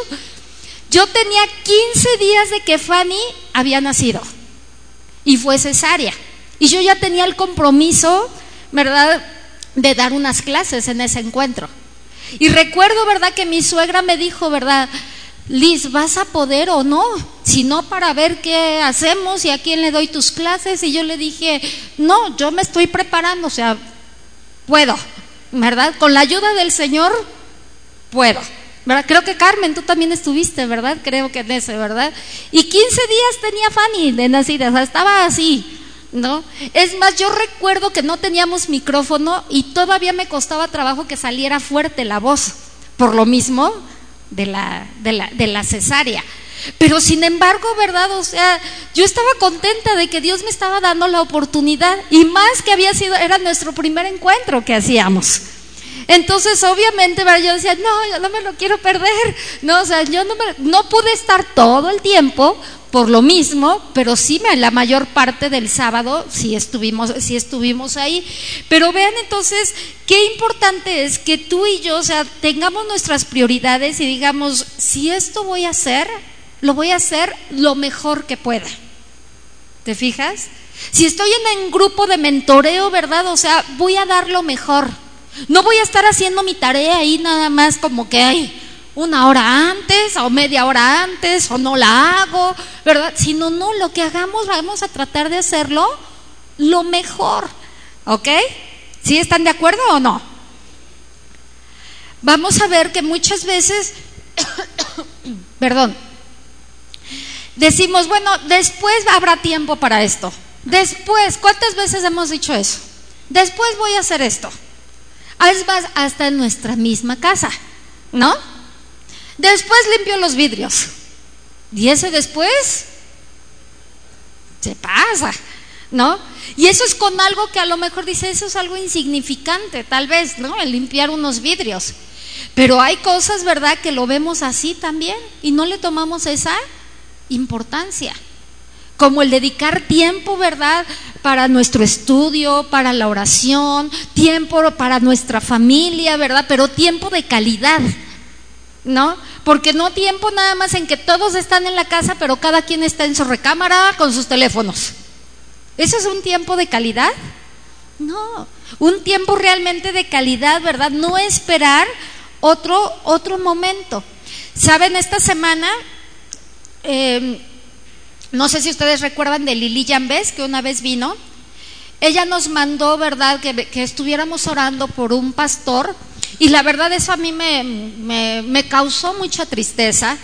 Yo tenía 15 días de que Fanny había nacido y fue cesárea. Y yo ya tenía el compromiso, ¿verdad?, de dar unas clases en ese encuentro. Y recuerdo, ¿verdad?, que mi suegra me dijo, ¿verdad?, Liz, ¿vas a poder o no? Si no, para ver qué hacemos y a quién le doy tus clases. Y yo le dije, no, yo me estoy preparando, o sea, puedo, ¿verdad? Con la ayuda del Señor, puedo. ¿verdad? Creo que Carmen, tú también estuviste, ¿verdad? Creo que en ese, ¿verdad? Y 15 días tenía Fanny de nacida, o sea, estaba así, ¿no? Es más, yo recuerdo que no teníamos micrófono y todavía me costaba trabajo que saliera fuerte la voz. Por lo mismo, de la, de la, de la cesárea. Pero sin embargo, ¿verdad? O sea, yo estaba contenta de que Dios me estaba dando la oportunidad y más que había sido, era nuestro primer encuentro que hacíamos. Entonces, obviamente, yo decía, no, yo no me lo quiero perder. No, o sea, yo no, me, no pude estar todo el tiempo por lo mismo, pero sí la mayor parte del sábado sí estuvimos, sí estuvimos ahí. Pero vean entonces qué importante es que tú y yo, o sea, tengamos nuestras prioridades y digamos, si esto voy a hacer, lo voy a hacer lo mejor que pueda. ¿Te fijas? Si estoy en un grupo de mentoreo, ¿verdad? O sea, voy a dar lo mejor. No voy a estar haciendo mi tarea ahí nada más como que, hay una hora antes o media hora antes o no la hago, ¿verdad? Sino no, lo que hagamos vamos a tratar de hacerlo lo mejor, ¿ok? ¿Sí están de acuerdo o no? Vamos a ver que muchas veces, perdón, decimos, bueno, después habrá tiempo para esto. Después, ¿cuántas veces hemos dicho eso? Después voy a hacer esto. Es más, hasta en nuestra misma casa, ¿no? Después limpio los vidrios. Y ese después se pasa, ¿no? Y eso es con algo que a lo mejor dice, eso es algo insignificante, tal vez, ¿no? El limpiar unos vidrios. Pero hay cosas, ¿verdad?, que lo vemos así también y no le tomamos esa importancia. como el dedicar tiempo, ¿verdad? Para nuestro estudio, para la oración, tiempo para nuestra familia, ¿verdad? Pero tiempo de calidad, ¿no? Porque no tiempo nada más en que todos están en la casa, pero cada quien está en su recámara con sus teléfonos. ¿Eso es un tiempo de calidad? No, un tiempo realmente de calidad, ¿verdad? No esperar otro, otro momento. Saben, esta semana, em, no sé si ustedes recuerdan de Lili Yambés, que una vez vino. Ella nos mandó, ¿verdad?, que, que estuviéramos orando por un pastor. Y la verdad, eso a mí me, causó mucha tristeza,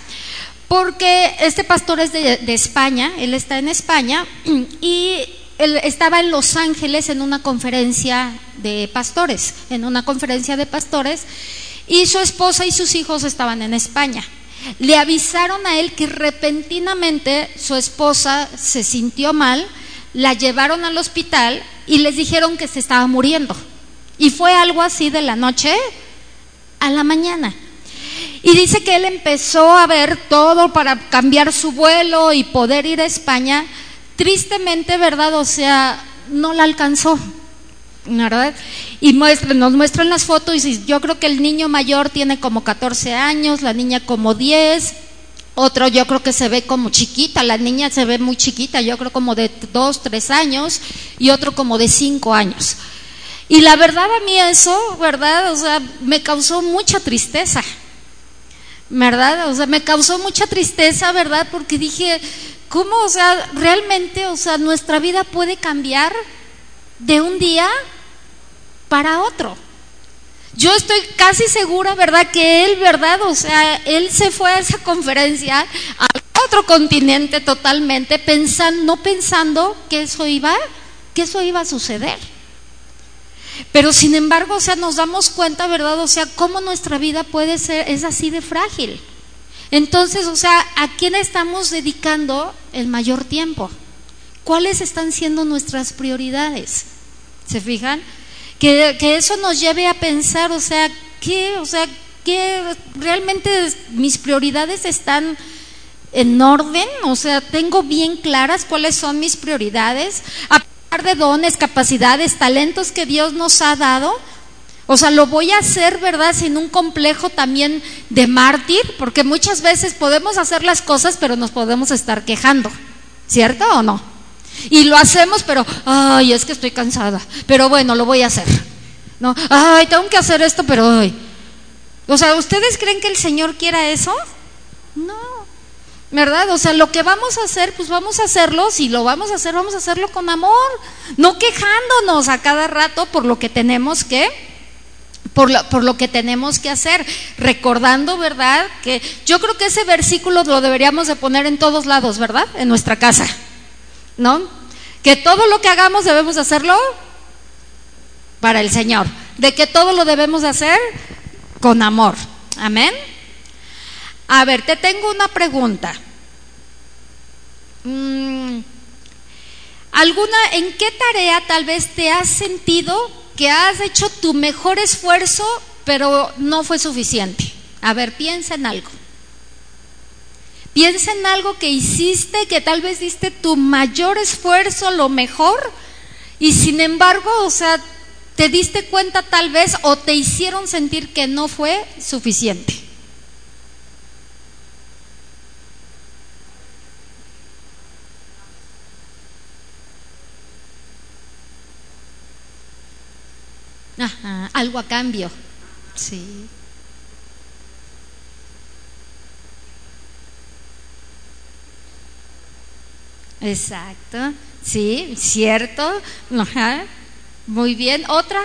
porque este pastor es de, de España, él está en España, y él estaba en Los Ángeles en una conferencia de pastores, en una conferencia de pastores, y su esposa y sus hijos estaban en España. Le avisaron a él que repentinamente su esposa se sintió mal, la llevaron al hospital y les dijeron que se estaba muriendo. Y fue algo así de la noche a la mañana. Y dice que él empezó a ver todo para cambiar su vuelo y poder ir a España. Tristemente, ¿verdad? O sea, no la alcanzó. ¿verdad? Y nos muestran las fotos y yo creo que el niño mayor tiene como 14 años, la niña como 10, otro yo creo que se ve como chiquita, la niña se ve muy chiquita, yo creo como de 2, 3 años y otro como de 5 años. Y la verdad a mí eso, ¿verdad? O sea, me causó mucha tristeza, ¿verdad? O sea, me causó mucha tristeza, ¿verdad? Porque dije, ¿cómo, o sea, realmente, o sea, nuestra vida puede cambiar de un día para otro. Yo estoy casi segura, ¿verdad? Que él, ¿verdad? O sea, él se fue a esa conferencia a otro continente totalmente, pensando, no pensando que eso iba, que eso iba a suceder. Pero sin embargo, o sea, nos damos cuenta, ¿verdad? O sea, cómo nuestra vida puede ser, es así de frágil. Entonces, o sea, ¿a quién estamos dedicando el mayor tiempo? ¿Cuáles están siendo nuestras prioridades? ¿Se fijan? Que, eso nos lleve a pensar, o sea, ¿qué? O sea, ¿qué? ¿Realmente mis prioridades están en orden? O sea, ¿tengo bien claras cuáles son mis prioridades? De dones, capacidades, talentos que Dios nos ha dado, o sea, lo voy a hacer, ¿verdad? Sin un complejo también de mártir, porque muchas veces podemos hacer las cosas, pero nos podemos estar quejando, ¿cierto o no? Y lo hacemos, pero, ay, es que estoy cansada. Pero bueno, lo voy a hacer. No, ay, tengo que hacer esto, pero ay. O sea, ¿ustedes creen que el Señor quiera eso? No. ¿Verdad? O sea, lo que vamos a hacer, pues vamos a hacerlo. Si lo vamos a hacer, vamos a hacerlo con amor. No quejándonos a cada rato por lo que tenemos que, por lo, por lo que tenemos que hacer. Recordando, ¿verdad? Que yo creo que ese versículo lo deberíamos de poner en todos lados, ¿verdad? En nuestra casa. ¿no? Que todo lo que hagamos debemos hacerlo para el Señor, de que todo lo debemos hacer con amor. Amén. A ver, te tengo una pregunta. Mm, ¿Alguna, en qué tarea tal vez te has sentido que has hecho tu mejor esfuerzo, pero no fue suficiente? A ver, piensa en algo. Piensa en algo que hiciste, que tal vez diste tu mayor esfuerzo, lo mejor, y sin embargo, o sea, te diste cuenta tal vez o te hicieron sentir que no fue suficiente. Ajá, algo a cambio. Sí. Exacto, sí, cierto. Muy bien, otra.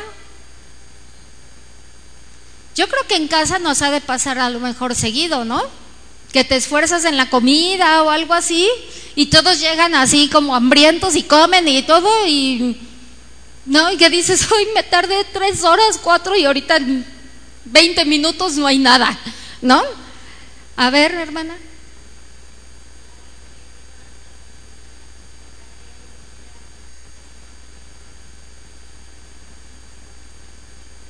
Yo creo que en casa nos ha de pasar a lo mejor seguido, ¿no? Que te esfuerzas en la comida o algo así y todos llegan así como hambrientos y comen y todo y no y que dices hoy me tardé tres horas, cuatro y ahorita en 20 minutos no hay nada, ¿no? A ver, hermana.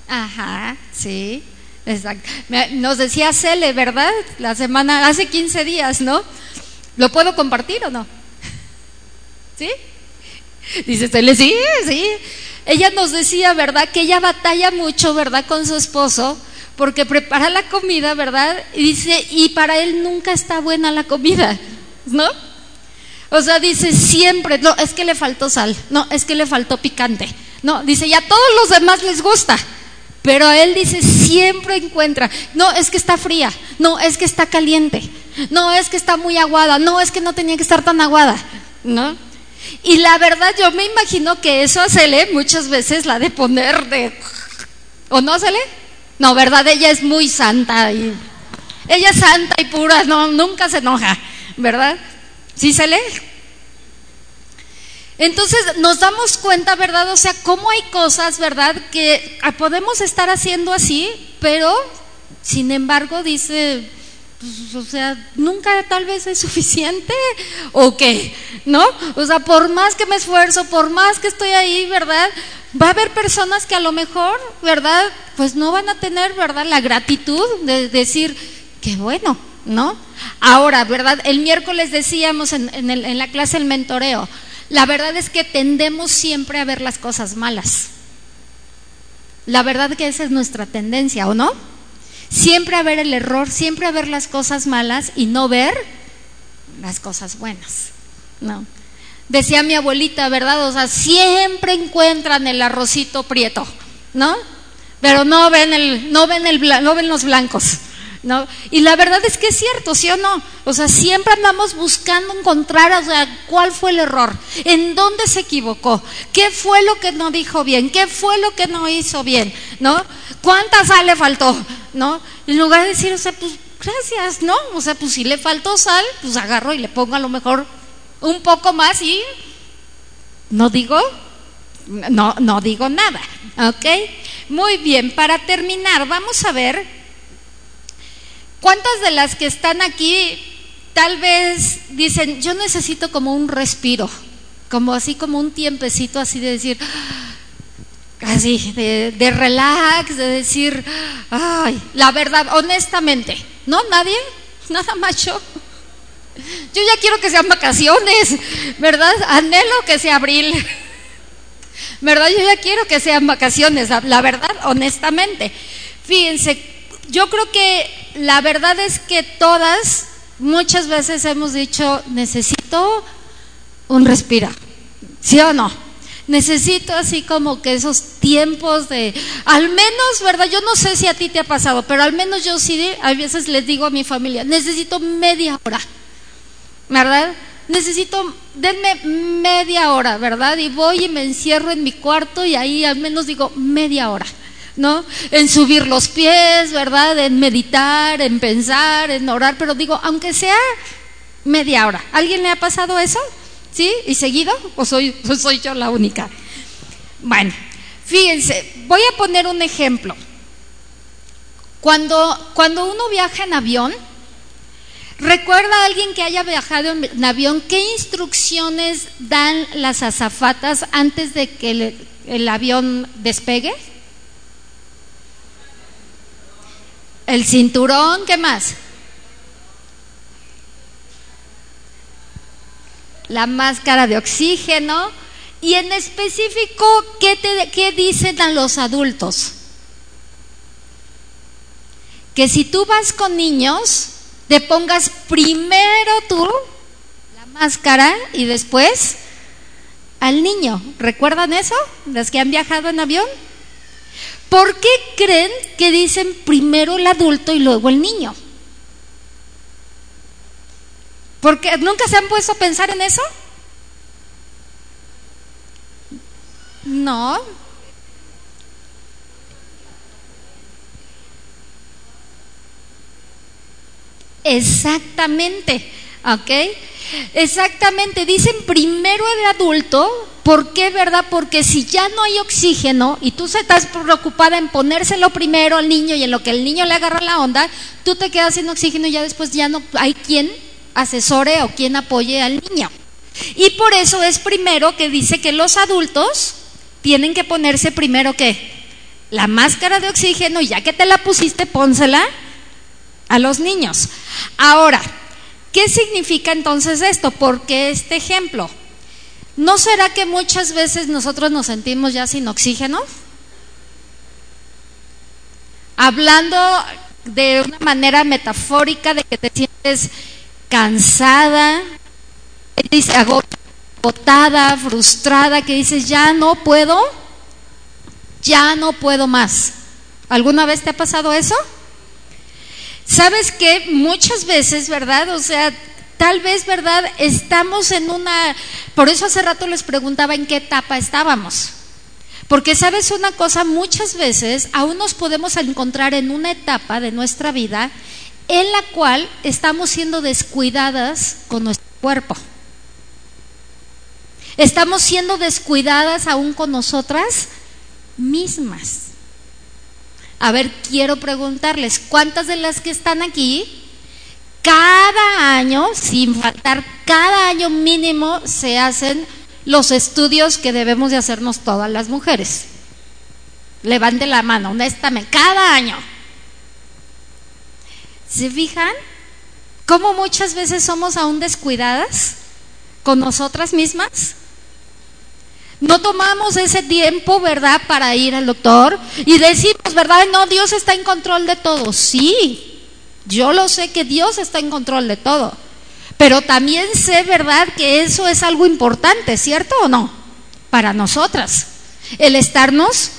Ajá, sí, exacto. Nos decía Cele, ¿verdad? La semana, hace 15 días, ¿no? ¿Lo puedo compartir o no? ¿Sí? Dice Cele, sí, sí. Ella nos decía, ¿verdad? Que ella batalla mucho, ¿verdad? Con su esposo, porque prepara la comida, ¿verdad? Y dice, y para él nunca está buena la comida, ¿no? O sea, dice siempre, no, es que le faltó sal, no, es que le faltó picante, no, dice, y a todos los demás les gusta, pero él dice, siempre encuentra, no, es que está fría, no, es que está caliente, no, es que está muy aguada, no, es que no tenía que estar tan aguada, ¿no? Y la verdad, yo me imagino que eso a Cele muchas veces la de poner de. ¿O no, Cele? No, ¿verdad? Ella es muy santa y. Ella es santa y pura, no, nunca se enoja, ¿verdad? ¿Sí, Cele? Entonces nos damos cuenta, ¿verdad? O sea, cómo hay cosas, ¿verdad? Que podemos estar haciendo así, pero sin embargo dice, pues, o sea, nunca tal vez es suficiente o qué, ¿no? O sea, por más que me esfuerzo, por más que estoy ahí, ¿verdad? Va a haber personas que a lo mejor, ¿verdad? Pues no van a tener, ¿verdad? La gratitud de decir, qué bueno, ¿no? Ahora, ¿verdad? El miércoles decíamos en, en, en la clase el mentoreo, la verdad es que tendemos siempre a ver las cosas malas. La verdad que esa es nuestra tendencia, ¿o no? Siempre a ver el error, siempre a ver las cosas malas y no ver las cosas buenas. No. Decía mi abuelita, ¿verdad? O sea, siempre encuentran el arrocito prieto, ¿no? Pero no ven el, no ven el, no ven los blancos. ¿No? Y la verdad es que es cierto, ¿sí o no? O sea, siempre andamos buscando encontrar, o sea, cuál fue el error, en dónde se equivocó, qué fue lo que no dijo bien, qué fue lo que no hizo bien, ¿no? ¿Cuánta sal le faltó? ¿No? En lugar de decir, o sea, pues gracias, ¿no? O sea, pues si le faltó sal, pues agarro y le pongo a lo mejor un poco más y no digo, no, no digo nada, ¿ok? Muy bien, para terminar, vamos a ver ¿Cuántas de las que están aquí tal vez dicen, yo necesito como un respiro, como así como un tiempecito así de decir, así, de, relax, de decir, ay, la verdad, honestamente, ¿no? ¿Nadie? Nada más yo. Yo ya quiero que sean vacaciones, ¿verdad? Anhelo que sea abril. ¿Verdad? Yo ya quiero que sean vacaciones, la verdad, honestamente. Fíjense, yo creo que la verdad es que todas muchas veces hemos dicho, necesito un respiro, ¿sí o no? Necesito así como que esos tiempos de, al menos, ¿verdad? Yo no sé si a ti te ha pasado, pero al menos yo sí, a veces les digo a mi familia, necesito media hora, ¿verdad? Necesito, denme media hora, ¿verdad? Y voy y me encierro en mi cuarto y ahí al menos digo media hora. ¿No? En subir los pies, ¿verdad? En meditar, en pensar, en orar, pero digo, aunque sea media hora. ¿Alguien le ha pasado eso? ¿Sí? ¿Y seguido? ¿O soy, soy yo la única? Bueno, fíjense, voy a poner un ejemplo. Cuando, cuando uno viaja en avión, ¿recuerda a alguien que haya viajado en avión qué instrucciones dan las azafatas antes de que el, el avión despegue? El cinturón, ¿qué más? La máscara de oxígeno. Y en específico, ¿qué, te, ¿qué dicen a los adultos? Que si tú vas con niños, te pongas primero tú la máscara y después al niño. ¿Recuerdan eso? ¿Los que han viajado en avión? ¿Por qué creen que dicen primero el adulto y luego el niño? Porque nunca se han puesto a pensar en eso. No. Exactamente, ¿ok? Exactamente, dicen primero el adulto, ¿por qué, verdad? Porque si ya no hay oxígeno y tú estás preocupada en ponérselo primero al niño y en lo que el niño le agarra la onda, tú te quedas sin oxígeno y ya después ya no hay quien asesore o quien apoye al niño. Y por eso es primero que dice que los adultos tienen que ponerse primero que la máscara de oxígeno, y ya que te la pusiste, pónsela a los niños. Ahora, ¿Qué significa entonces esto? ¿Por qué este ejemplo? ¿No será que muchas veces nosotros nos sentimos ya sin oxígeno? Hablando de una manera metafórica de que te sientes cansada, agotada, frustrada, que dices, ya no puedo, ya no puedo más. ¿Alguna vez te ha pasado eso? Sabes que muchas veces, ¿verdad? O sea, tal vez, ¿verdad? Estamos en una... Por eso hace rato les preguntaba en qué etapa estábamos. Porque sabes una cosa, muchas veces aún nos podemos encontrar en una etapa de nuestra vida en la cual estamos siendo descuidadas con nuestro cuerpo. Estamos siendo descuidadas aún con nosotras mismas. A ver, quiero preguntarles, ¿cuántas de las que están aquí, cada año, sin faltar, cada año mínimo se hacen los estudios que debemos de hacernos todas las mujeres? Levante la mano, honestamente, cada año. ¿Se fijan? ¿Cómo muchas veces somos aún descuidadas con nosotras mismas? No tomamos ese tiempo, ¿verdad?, para ir al doctor y decimos, ¿verdad? No, Dios está en control de todo. Sí, yo lo sé que Dios está en control de todo. Pero también sé, ¿verdad?, que eso es algo importante, ¿cierto o no? Para nosotras. El estarnos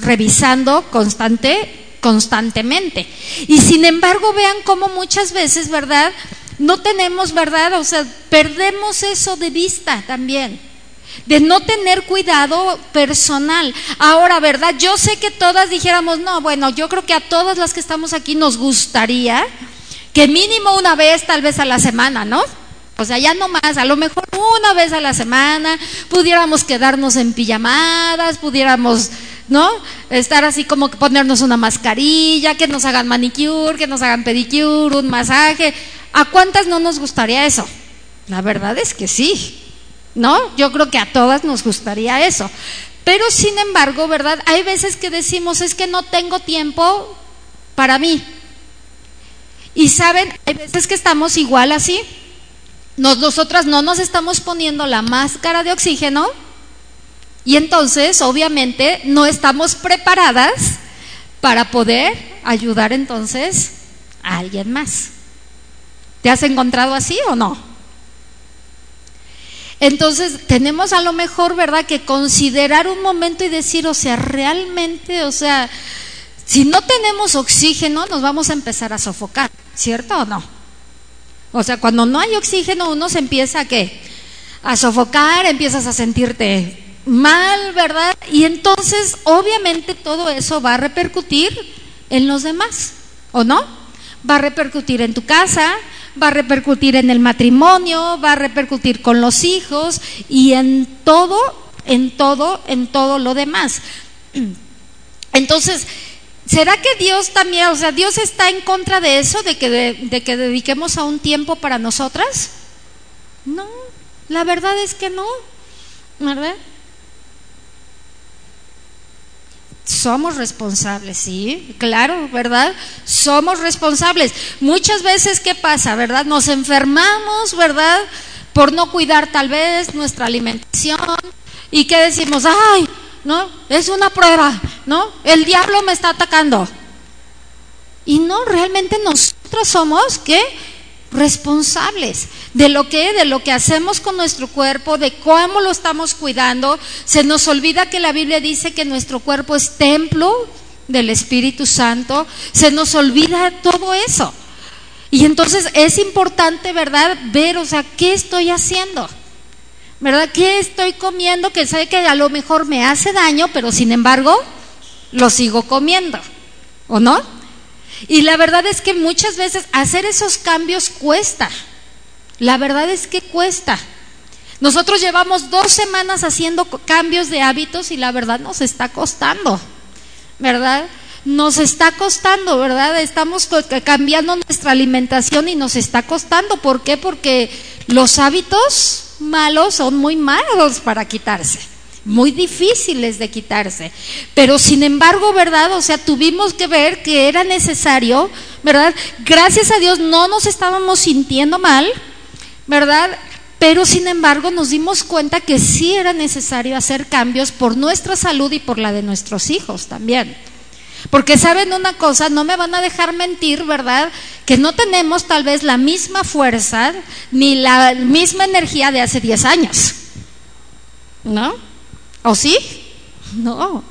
revisando constante, constantemente. Y sin embargo, vean cómo muchas veces, ¿verdad? No tenemos, ¿verdad? O sea, perdemos eso de vista también de no tener cuidado personal. Ahora, ¿verdad? Yo sé que todas dijéramos, no, bueno, yo creo que a todas las que estamos aquí nos gustaría que mínimo una vez, tal vez a la semana, ¿no? O sea, ya no más, a lo mejor una vez a la semana pudiéramos quedarnos en pijamadas, pudiéramos, ¿no? Estar así como que ponernos una mascarilla, que nos hagan manicure, que nos hagan pedicure, un masaje. ¿A cuántas no nos gustaría eso? La verdad es que sí. ¿No? Yo creo que a todas nos gustaría eso. Pero sin embargo, ¿verdad? Hay veces que decimos, es que no tengo tiempo para mí. Y saben, hay veces que estamos igual así. nosotras no nos estamos poniendo la máscara de oxígeno y entonces, obviamente, no estamos preparadas para poder ayudar entonces a alguien más. ¿Te has encontrado así o no? Entonces tenemos a lo mejor, ¿verdad?, que considerar un momento y decir, o sea, realmente, o sea, si no tenemos oxígeno, nos vamos a empezar a sofocar, ¿cierto o no? O sea, cuando no hay oxígeno, uno se empieza a qué? A sofocar, empiezas a sentirte mal, ¿verdad? Y entonces, obviamente, todo eso va a repercutir en los demás, ¿o no? Va a repercutir en tu casa, va a repercutir en el matrimonio, va a repercutir con los hijos y en todo, en todo, en todo lo demás. Entonces, ¿será que Dios también, o sea, Dios está en contra de eso, de que, de, que dediquemos a un tiempo para nosotras? No, la verdad es que no, ¿verdad? Somos responsables, sí, claro, ¿verdad? Somos responsables. Muchas veces, ¿qué pasa, verdad? Nos enfermamos, ¿verdad? Por no cuidar tal vez nuestra alimentación. ¿Y qué decimos? Ay, ¿no? Es una prueba, ¿no? El diablo me está atacando. Y no, realmente nosotros somos, ¿qué? Responsables de lo que de lo que hacemos con nuestro cuerpo, de cómo lo estamos cuidando. Se nos olvida que la Biblia dice que nuestro cuerpo es templo del Espíritu Santo. Se nos olvida todo eso. Y entonces es importante, ¿verdad? Ver, o sea, ¿qué estoy haciendo? ¿Verdad? ¿Qué estoy comiendo que sé que a lo mejor me hace daño, pero sin embargo lo sigo comiendo? ¿O no? Y la verdad es que muchas veces hacer esos cambios cuesta. La verdad es que cuesta. Nosotros llevamos dos semanas haciendo cambios de hábitos y la verdad nos está costando, ¿verdad? Nos está costando, ¿verdad? Estamos cambiando nuestra alimentación y nos está costando. ¿Por qué? Porque los hábitos malos son muy malos para quitarse muy difíciles de quitarse. Pero sin embargo, ¿verdad? O sea, tuvimos que ver que era necesario, ¿verdad? Gracias a Dios no nos estábamos sintiendo mal, ¿verdad? pero sin embargo nos dimos cuenta que sí era necesario hacer cambios por nuestra salud y por la de nuestros hijos también. Porque saben una cosa, no me van a dejar mentir, ¿verdad? Que no tenemos tal vez la misma fuerza ni la misma energía de hace 10 años. ¿No? ¿O sí? No.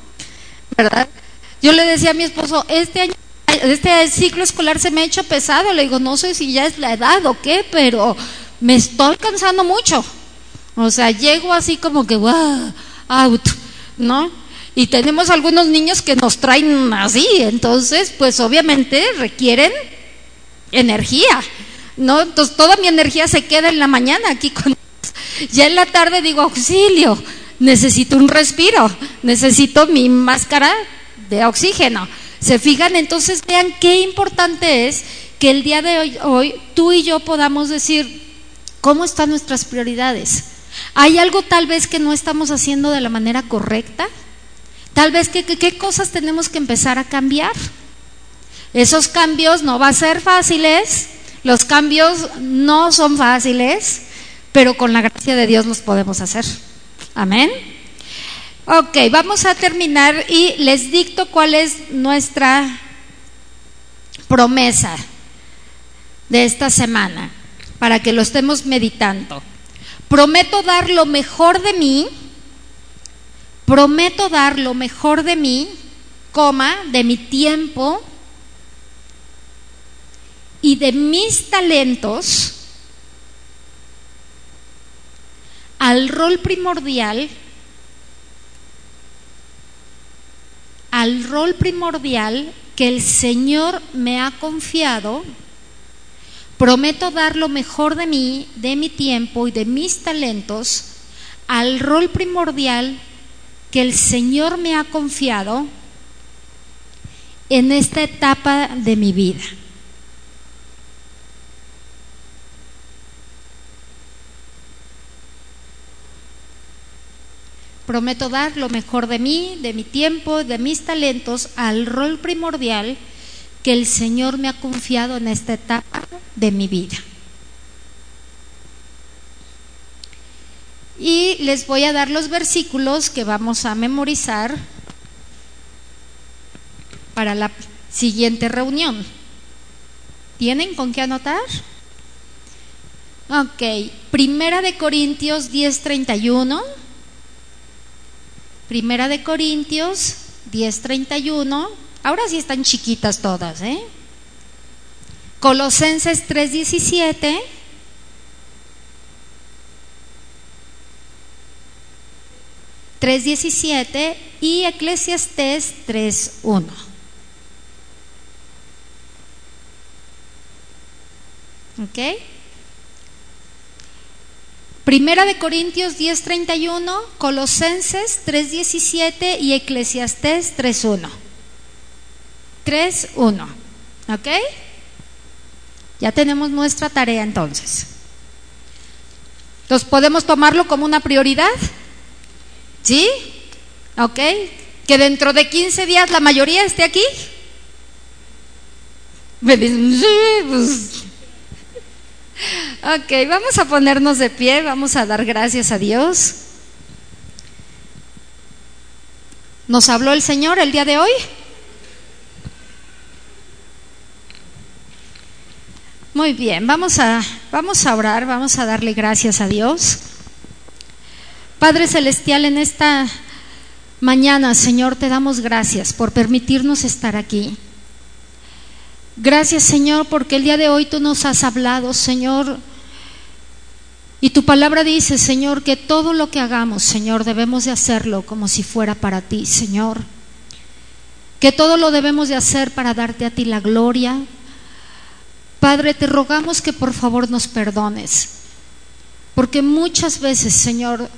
¿Verdad? Yo le decía a mi esposo, este año, este ciclo escolar se me ha hecho pesado. Le digo, no sé si ya es la edad o qué, pero me estoy cansando mucho. O sea, llego así como que, wow, out, ¿no? Y tenemos algunos niños que nos traen así, entonces, pues obviamente requieren energía, ¿no? Entonces, toda mi energía se queda en la mañana aquí con Ya en la tarde digo, auxilio, necesito un respiro, necesito mi máscara de oxígeno. ¿Se fijan? Entonces, vean qué importante es que el día de hoy, tú y yo podamos decir, ¿cómo están nuestras prioridades? ¿Hay algo tal vez que no estamos haciendo de la manera correcta? Tal vez qué, qué cosas tenemos que empezar a cambiar. Esos cambios no van a ser fáciles, los cambios no son fáciles, pero con la gracia de Dios los podemos hacer. Amén. Ok, vamos a terminar y les dicto cuál es nuestra promesa de esta semana para que lo estemos meditando. Prometo dar lo mejor de mí prometo dar lo mejor de mí, coma, de mi tiempo y de mis talentos al rol primordial, al rol primordial que el Señor me ha confiado, prometo dar lo mejor de mí, de mi tiempo y de mis talentos al rol primordial que el Señor me ha confiado en esta etapa de mi vida. Prometo dar lo mejor de mí, de mi tiempo, de mis talentos al rol primordial que el Señor me ha confiado en esta etapa de mi vida. Y les voy a dar los versículos que vamos a memorizar para la siguiente reunión. ¿Tienen con qué anotar? Ok, Primera de Corintios 10:31. Primera de Corintios 10:31. Ahora sí están chiquitas todas, ¿eh? Colosenses 3:17. 3.17 y Eclesiastés 3.1. ¿Ok? Primera de Corintios 10:31, Colosenses 3:17 y Eclesiastés 3:1. 3:1. ¿Ok? Ya tenemos nuestra tarea entonces. Entonces, ¿podemos tomarlo como una prioridad? ¿Sí? ¿Ok? Que dentro de 15 días la mayoría esté aquí. Me dicen, sí, pues. Ok, vamos a ponernos de pie, vamos a dar gracias a Dios. ¿Nos habló el Señor el día de hoy? Muy bien, vamos a, vamos a orar, vamos a darle gracias a Dios. Padre Celestial, en esta mañana, Señor, te damos gracias por permitirnos estar aquí. Gracias, Señor, porque el día de hoy tú nos has hablado, Señor. Y tu palabra dice, Señor, que todo lo que hagamos, Señor, debemos de hacerlo como si fuera para ti, Señor. Que todo lo debemos de hacer para darte a ti la gloria. Padre, te rogamos que por favor nos perdones. Porque muchas veces, Señor,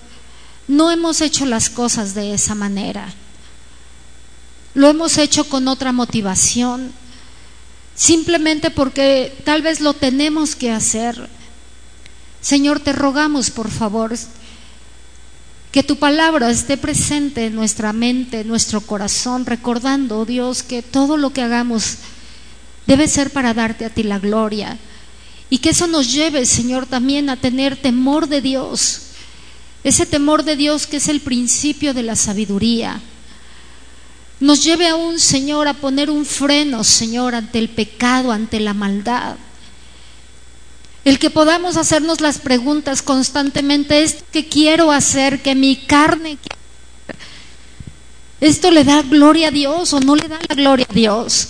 no hemos hecho las cosas de esa manera. Lo hemos hecho con otra motivación, simplemente porque tal vez lo tenemos que hacer. Señor, te rogamos, por favor, que tu palabra esté presente en nuestra mente, en nuestro corazón, recordando, Dios, que todo lo que hagamos debe ser para darte a ti la gloria Y que eso nos lleve, Señor, también a tener temor de Dios. Ese temor de Dios que es el principio de la sabiduría. Nos lleve aún, Señor, a poner un freno, Señor, ante el pecado, ante la maldad. El que podamos hacernos las preguntas constantemente, ¿esto que quiero hacer? Que mi carne... ¿Esto le da gloria a Dios o no le da la gloria a Dios?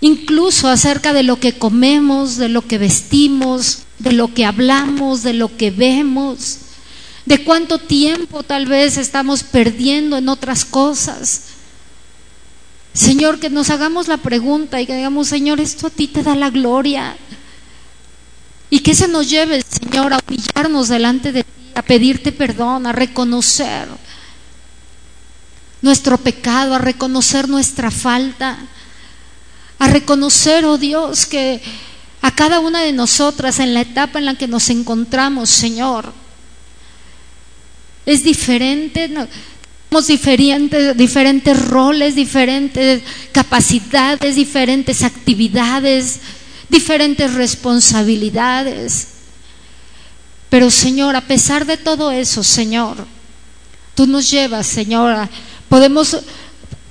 Incluso acerca de lo que comemos, de lo que vestimos, de lo que hablamos, de lo que vemos, de cuánto tiempo tal vez estamos perdiendo en otras cosas. Señor, que nos hagamos la pregunta y que digamos, Señor, esto a ti te da la gloria. Y que se nos lleve, Señor, a humillarnos delante de ti, a pedirte perdón, a reconocer nuestro pecado, a reconocer nuestra falta, a reconocer, oh Dios, que a cada una de nosotras en la etapa en la que nos encontramos, Señor, es diferente diferentes, diferentes roles, diferentes capacidades, diferentes actividades, diferentes responsabilidades. Pero Señor, a pesar de todo eso, Señor, tú nos llevas, Señor, podemos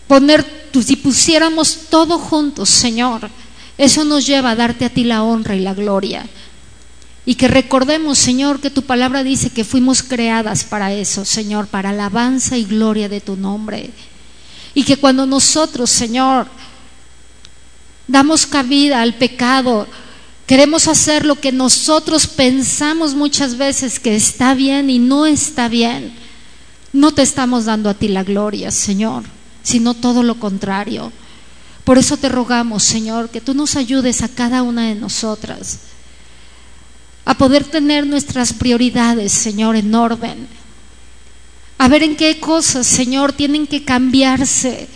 poner, si pusiéramos todo juntos, Señor, eso nos lleva a darte a ti la honra y la gloria. Y que recordemos, Señor, que tu palabra dice que fuimos creadas para eso, Señor, para alabanza y gloria de tu nombre. Y que cuando nosotros, Señor, damos cabida al pecado, queremos hacer lo que nosotros pensamos muchas veces que está bien y no está bien, no te estamos dando a ti la gloria, Señor, sino todo lo contrario. Por eso te rogamos, Señor, que tú nos ayudes a cada una de nosotras a poder tener nuestras prioridades, Señor, en orden, a ver en qué cosas, Señor, tienen que cambiarse.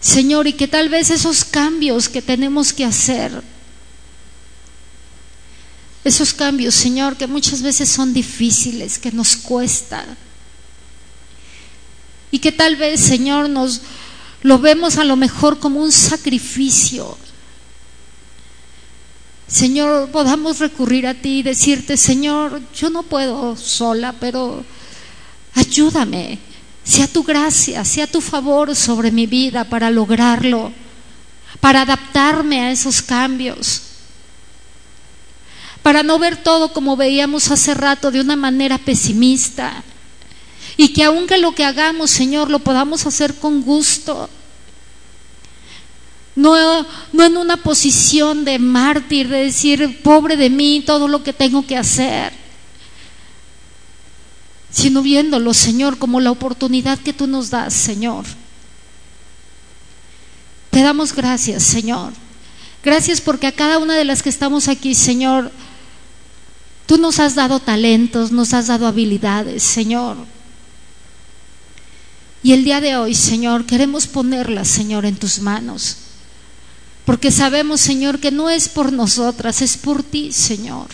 Señor, y que tal vez esos cambios que tenemos que hacer, esos cambios, Señor, que muchas veces son difíciles, que nos cuesta, y que tal vez, Señor, nos lo vemos a lo mejor como un sacrificio, Señor, podamos recurrir a ti y decirte, Señor, yo no puedo sola, pero ayúdame, sea tu gracia, sea tu favor sobre mi vida para lograrlo, para adaptarme a esos cambios, para no ver todo como veíamos hace rato de una manera pesimista. Y que aunque lo que hagamos, Señor, lo podamos hacer con gusto no, en una posición de mártir, de decir, pobre de mí, todo lo que tengo que hacer, sino viéndolo, Señor, como la oportunidad que tú nos das, Señor. Te damos gracias, Señor. Gracias porque a cada una de las que estamos aquí, Señor, tú nos has dado talentos, nos has dado habilidades, Señor. Y el día de hoy, Señor, queremos ponerlas, Señor, en tus manos. Porque sabemos, Señor, que no es por nosotras, es por ti, Señor.